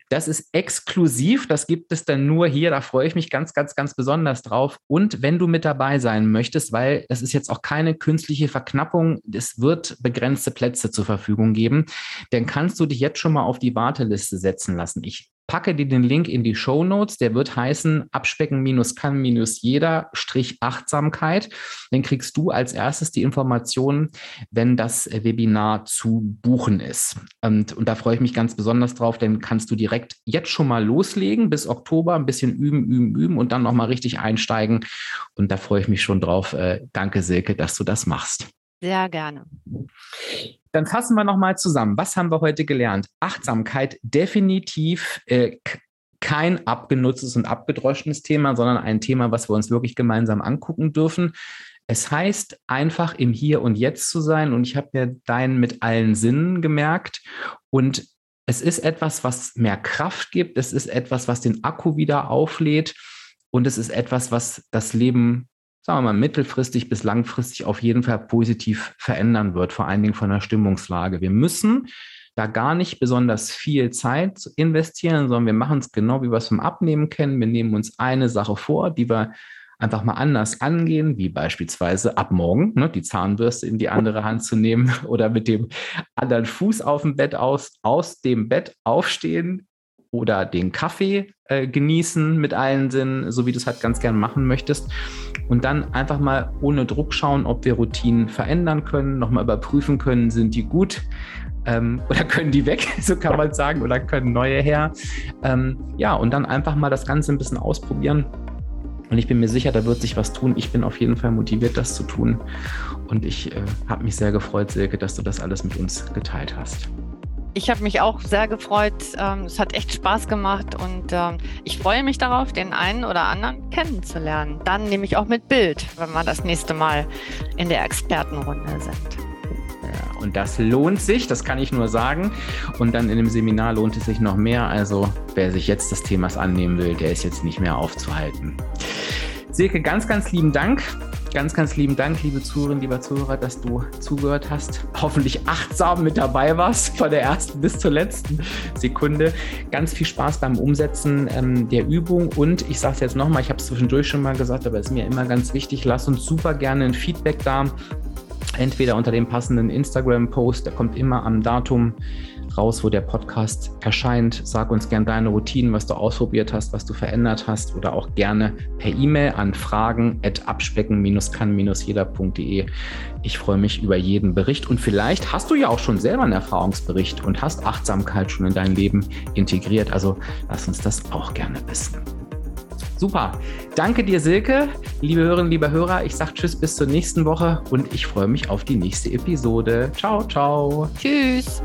Das ist exklusiv, das gibt es dann nur hier, da freue ich mich ganz, ganz, ganz besonders drauf. Und wenn du mit dabei sein möchtest, weil das ist jetzt auch keine künstliche Verknappung, es wird begrenzte Plätze zur Verfügung geben, dann kannst du dich jetzt schon mal auf die Warteliste setzen lassen. Ich packe dir den Link in die Show Notes. Der wird heißen Abspecken minus kann minus jeder Strich Achtsamkeit. Dann kriegst du als erstes die Informationen, wenn das Webinar zu buchen ist. Und, und da freue ich mich ganz besonders drauf, denn kannst du direkt jetzt schon mal loslegen bis Oktober, ein bisschen üben, üben, üben und dann nochmal richtig einsteigen. Und da freue ich mich schon drauf. Äh, danke, Silke, dass du das machst. Sehr gerne. Dann fassen wir nochmal zusammen. Was haben wir heute gelernt? Achtsamkeit definitiv äh, kein abgenutztes und abgedroschenes Thema, sondern ein Thema, was wir uns wirklich gemeinsam angucken dürfen. Es heißt einfach im Hier und Jetzt zu sein. Und ich habe mir deinen mit allen Sinnen gemerkt. Und es ist etwas, was mehr Kraft gibt. Es ist etwas, was den Akku wieder auflädt. Und es ist etwas, was das Leben sagen wir mal, mittelfristig bis langfristig auf jeden Fall positiv verändern wird, vor allen Dingen von der Stimmungslage. Wir müssen da gar nicht besonders viel Zeit investieren, sondern wir machen es genau, wie wir es vom Abnehmen kennen. Wir nehmen uns eine Sache vor, die wir einfach mal anders angehen, wie beispielsweise ab morgen ne, die Zahnbürste in die andere Hand zu nehmen oder mit dem anderen Fuß auf dem Bett aus, aus dem Bett aufstehen, oder den Kaffee äh, genießen mit allen Sinnen, so wie du es halt ganz gern machen möchtest. Und dann einfach mal ohne Druck schauen, ob wir Routinen verändern können, nochmal überprüfen können, sind die gut ähm, oder können die weg, so kann man sagen, oder können neue her. Ähm, ja, und dann einfach mal das Ganze ein bisschen ausprobieren. Und ich bin mir sicher, da wird sich was tun. Ich bin auf jeden Fall motiviert, das zu tun. Und ich äh, habe mich sehr gefreut, Silke, dass du das alles mit uns geteilt hast. Ich habe mich auch sehr gefreut. Ähm, es hat echt Spaß gemacht und ähm, ich freue mich darauf, den einen oder anderen kennenzulernen. Dann nehme ich auch mit Bild, wenn wir das nächste Mal in der Expertenrunde sind. Ja, und das lohnt sich, das kann ich nur sagen. Und dann in dem Seminar lohnt es sich noch mehr. Also wer sich jetzt des Themas annehmen will, der ist jetzt nicht mehr aufzuhalten. Silke, ganz, ganz lieben Dank. Ganz, ganz lieben Dank, liebe Zuhörerinnen, lieber Zuhörer, dass du zugehört hast. Hoffentlich achtsam mit dabei warst, von der ersten bis zur letzten Sekunde. Ganz viel Spaß beim Umsetzen ähm, der Übung. Und ich sage es jetzt nochmal, ich habe es zwischendurch schon mal gesagt, aber es ist mir immer ganz wichtig, lass uns super gerne ein Feedback da. Entweder unter dem passenden Instagram-Post, der kommt immer am Datum raus, wo der Podcast erscheint. Sag uns gerne deine Routinen, was du ausprobiert hast, was du verändert hast oder auch gerne per E-Mail an fragen at abspecken-kann-jeder.de. Ich freue mich über jeden Bericht und vielleicht hast du ja auch schon selber einen Erfahrungsbericht und hast Achtsamkeit schon in dein Leben integriert. Also lass uns das auch gerne wissen. Super. Danke dir, Silke. Liebe Hörerinnen, liebe Hörer, ich sage Tschüss bis zur nächsten Woche und ich freue mich auf die nächste Episode. Ciao, ciao. Tschüss.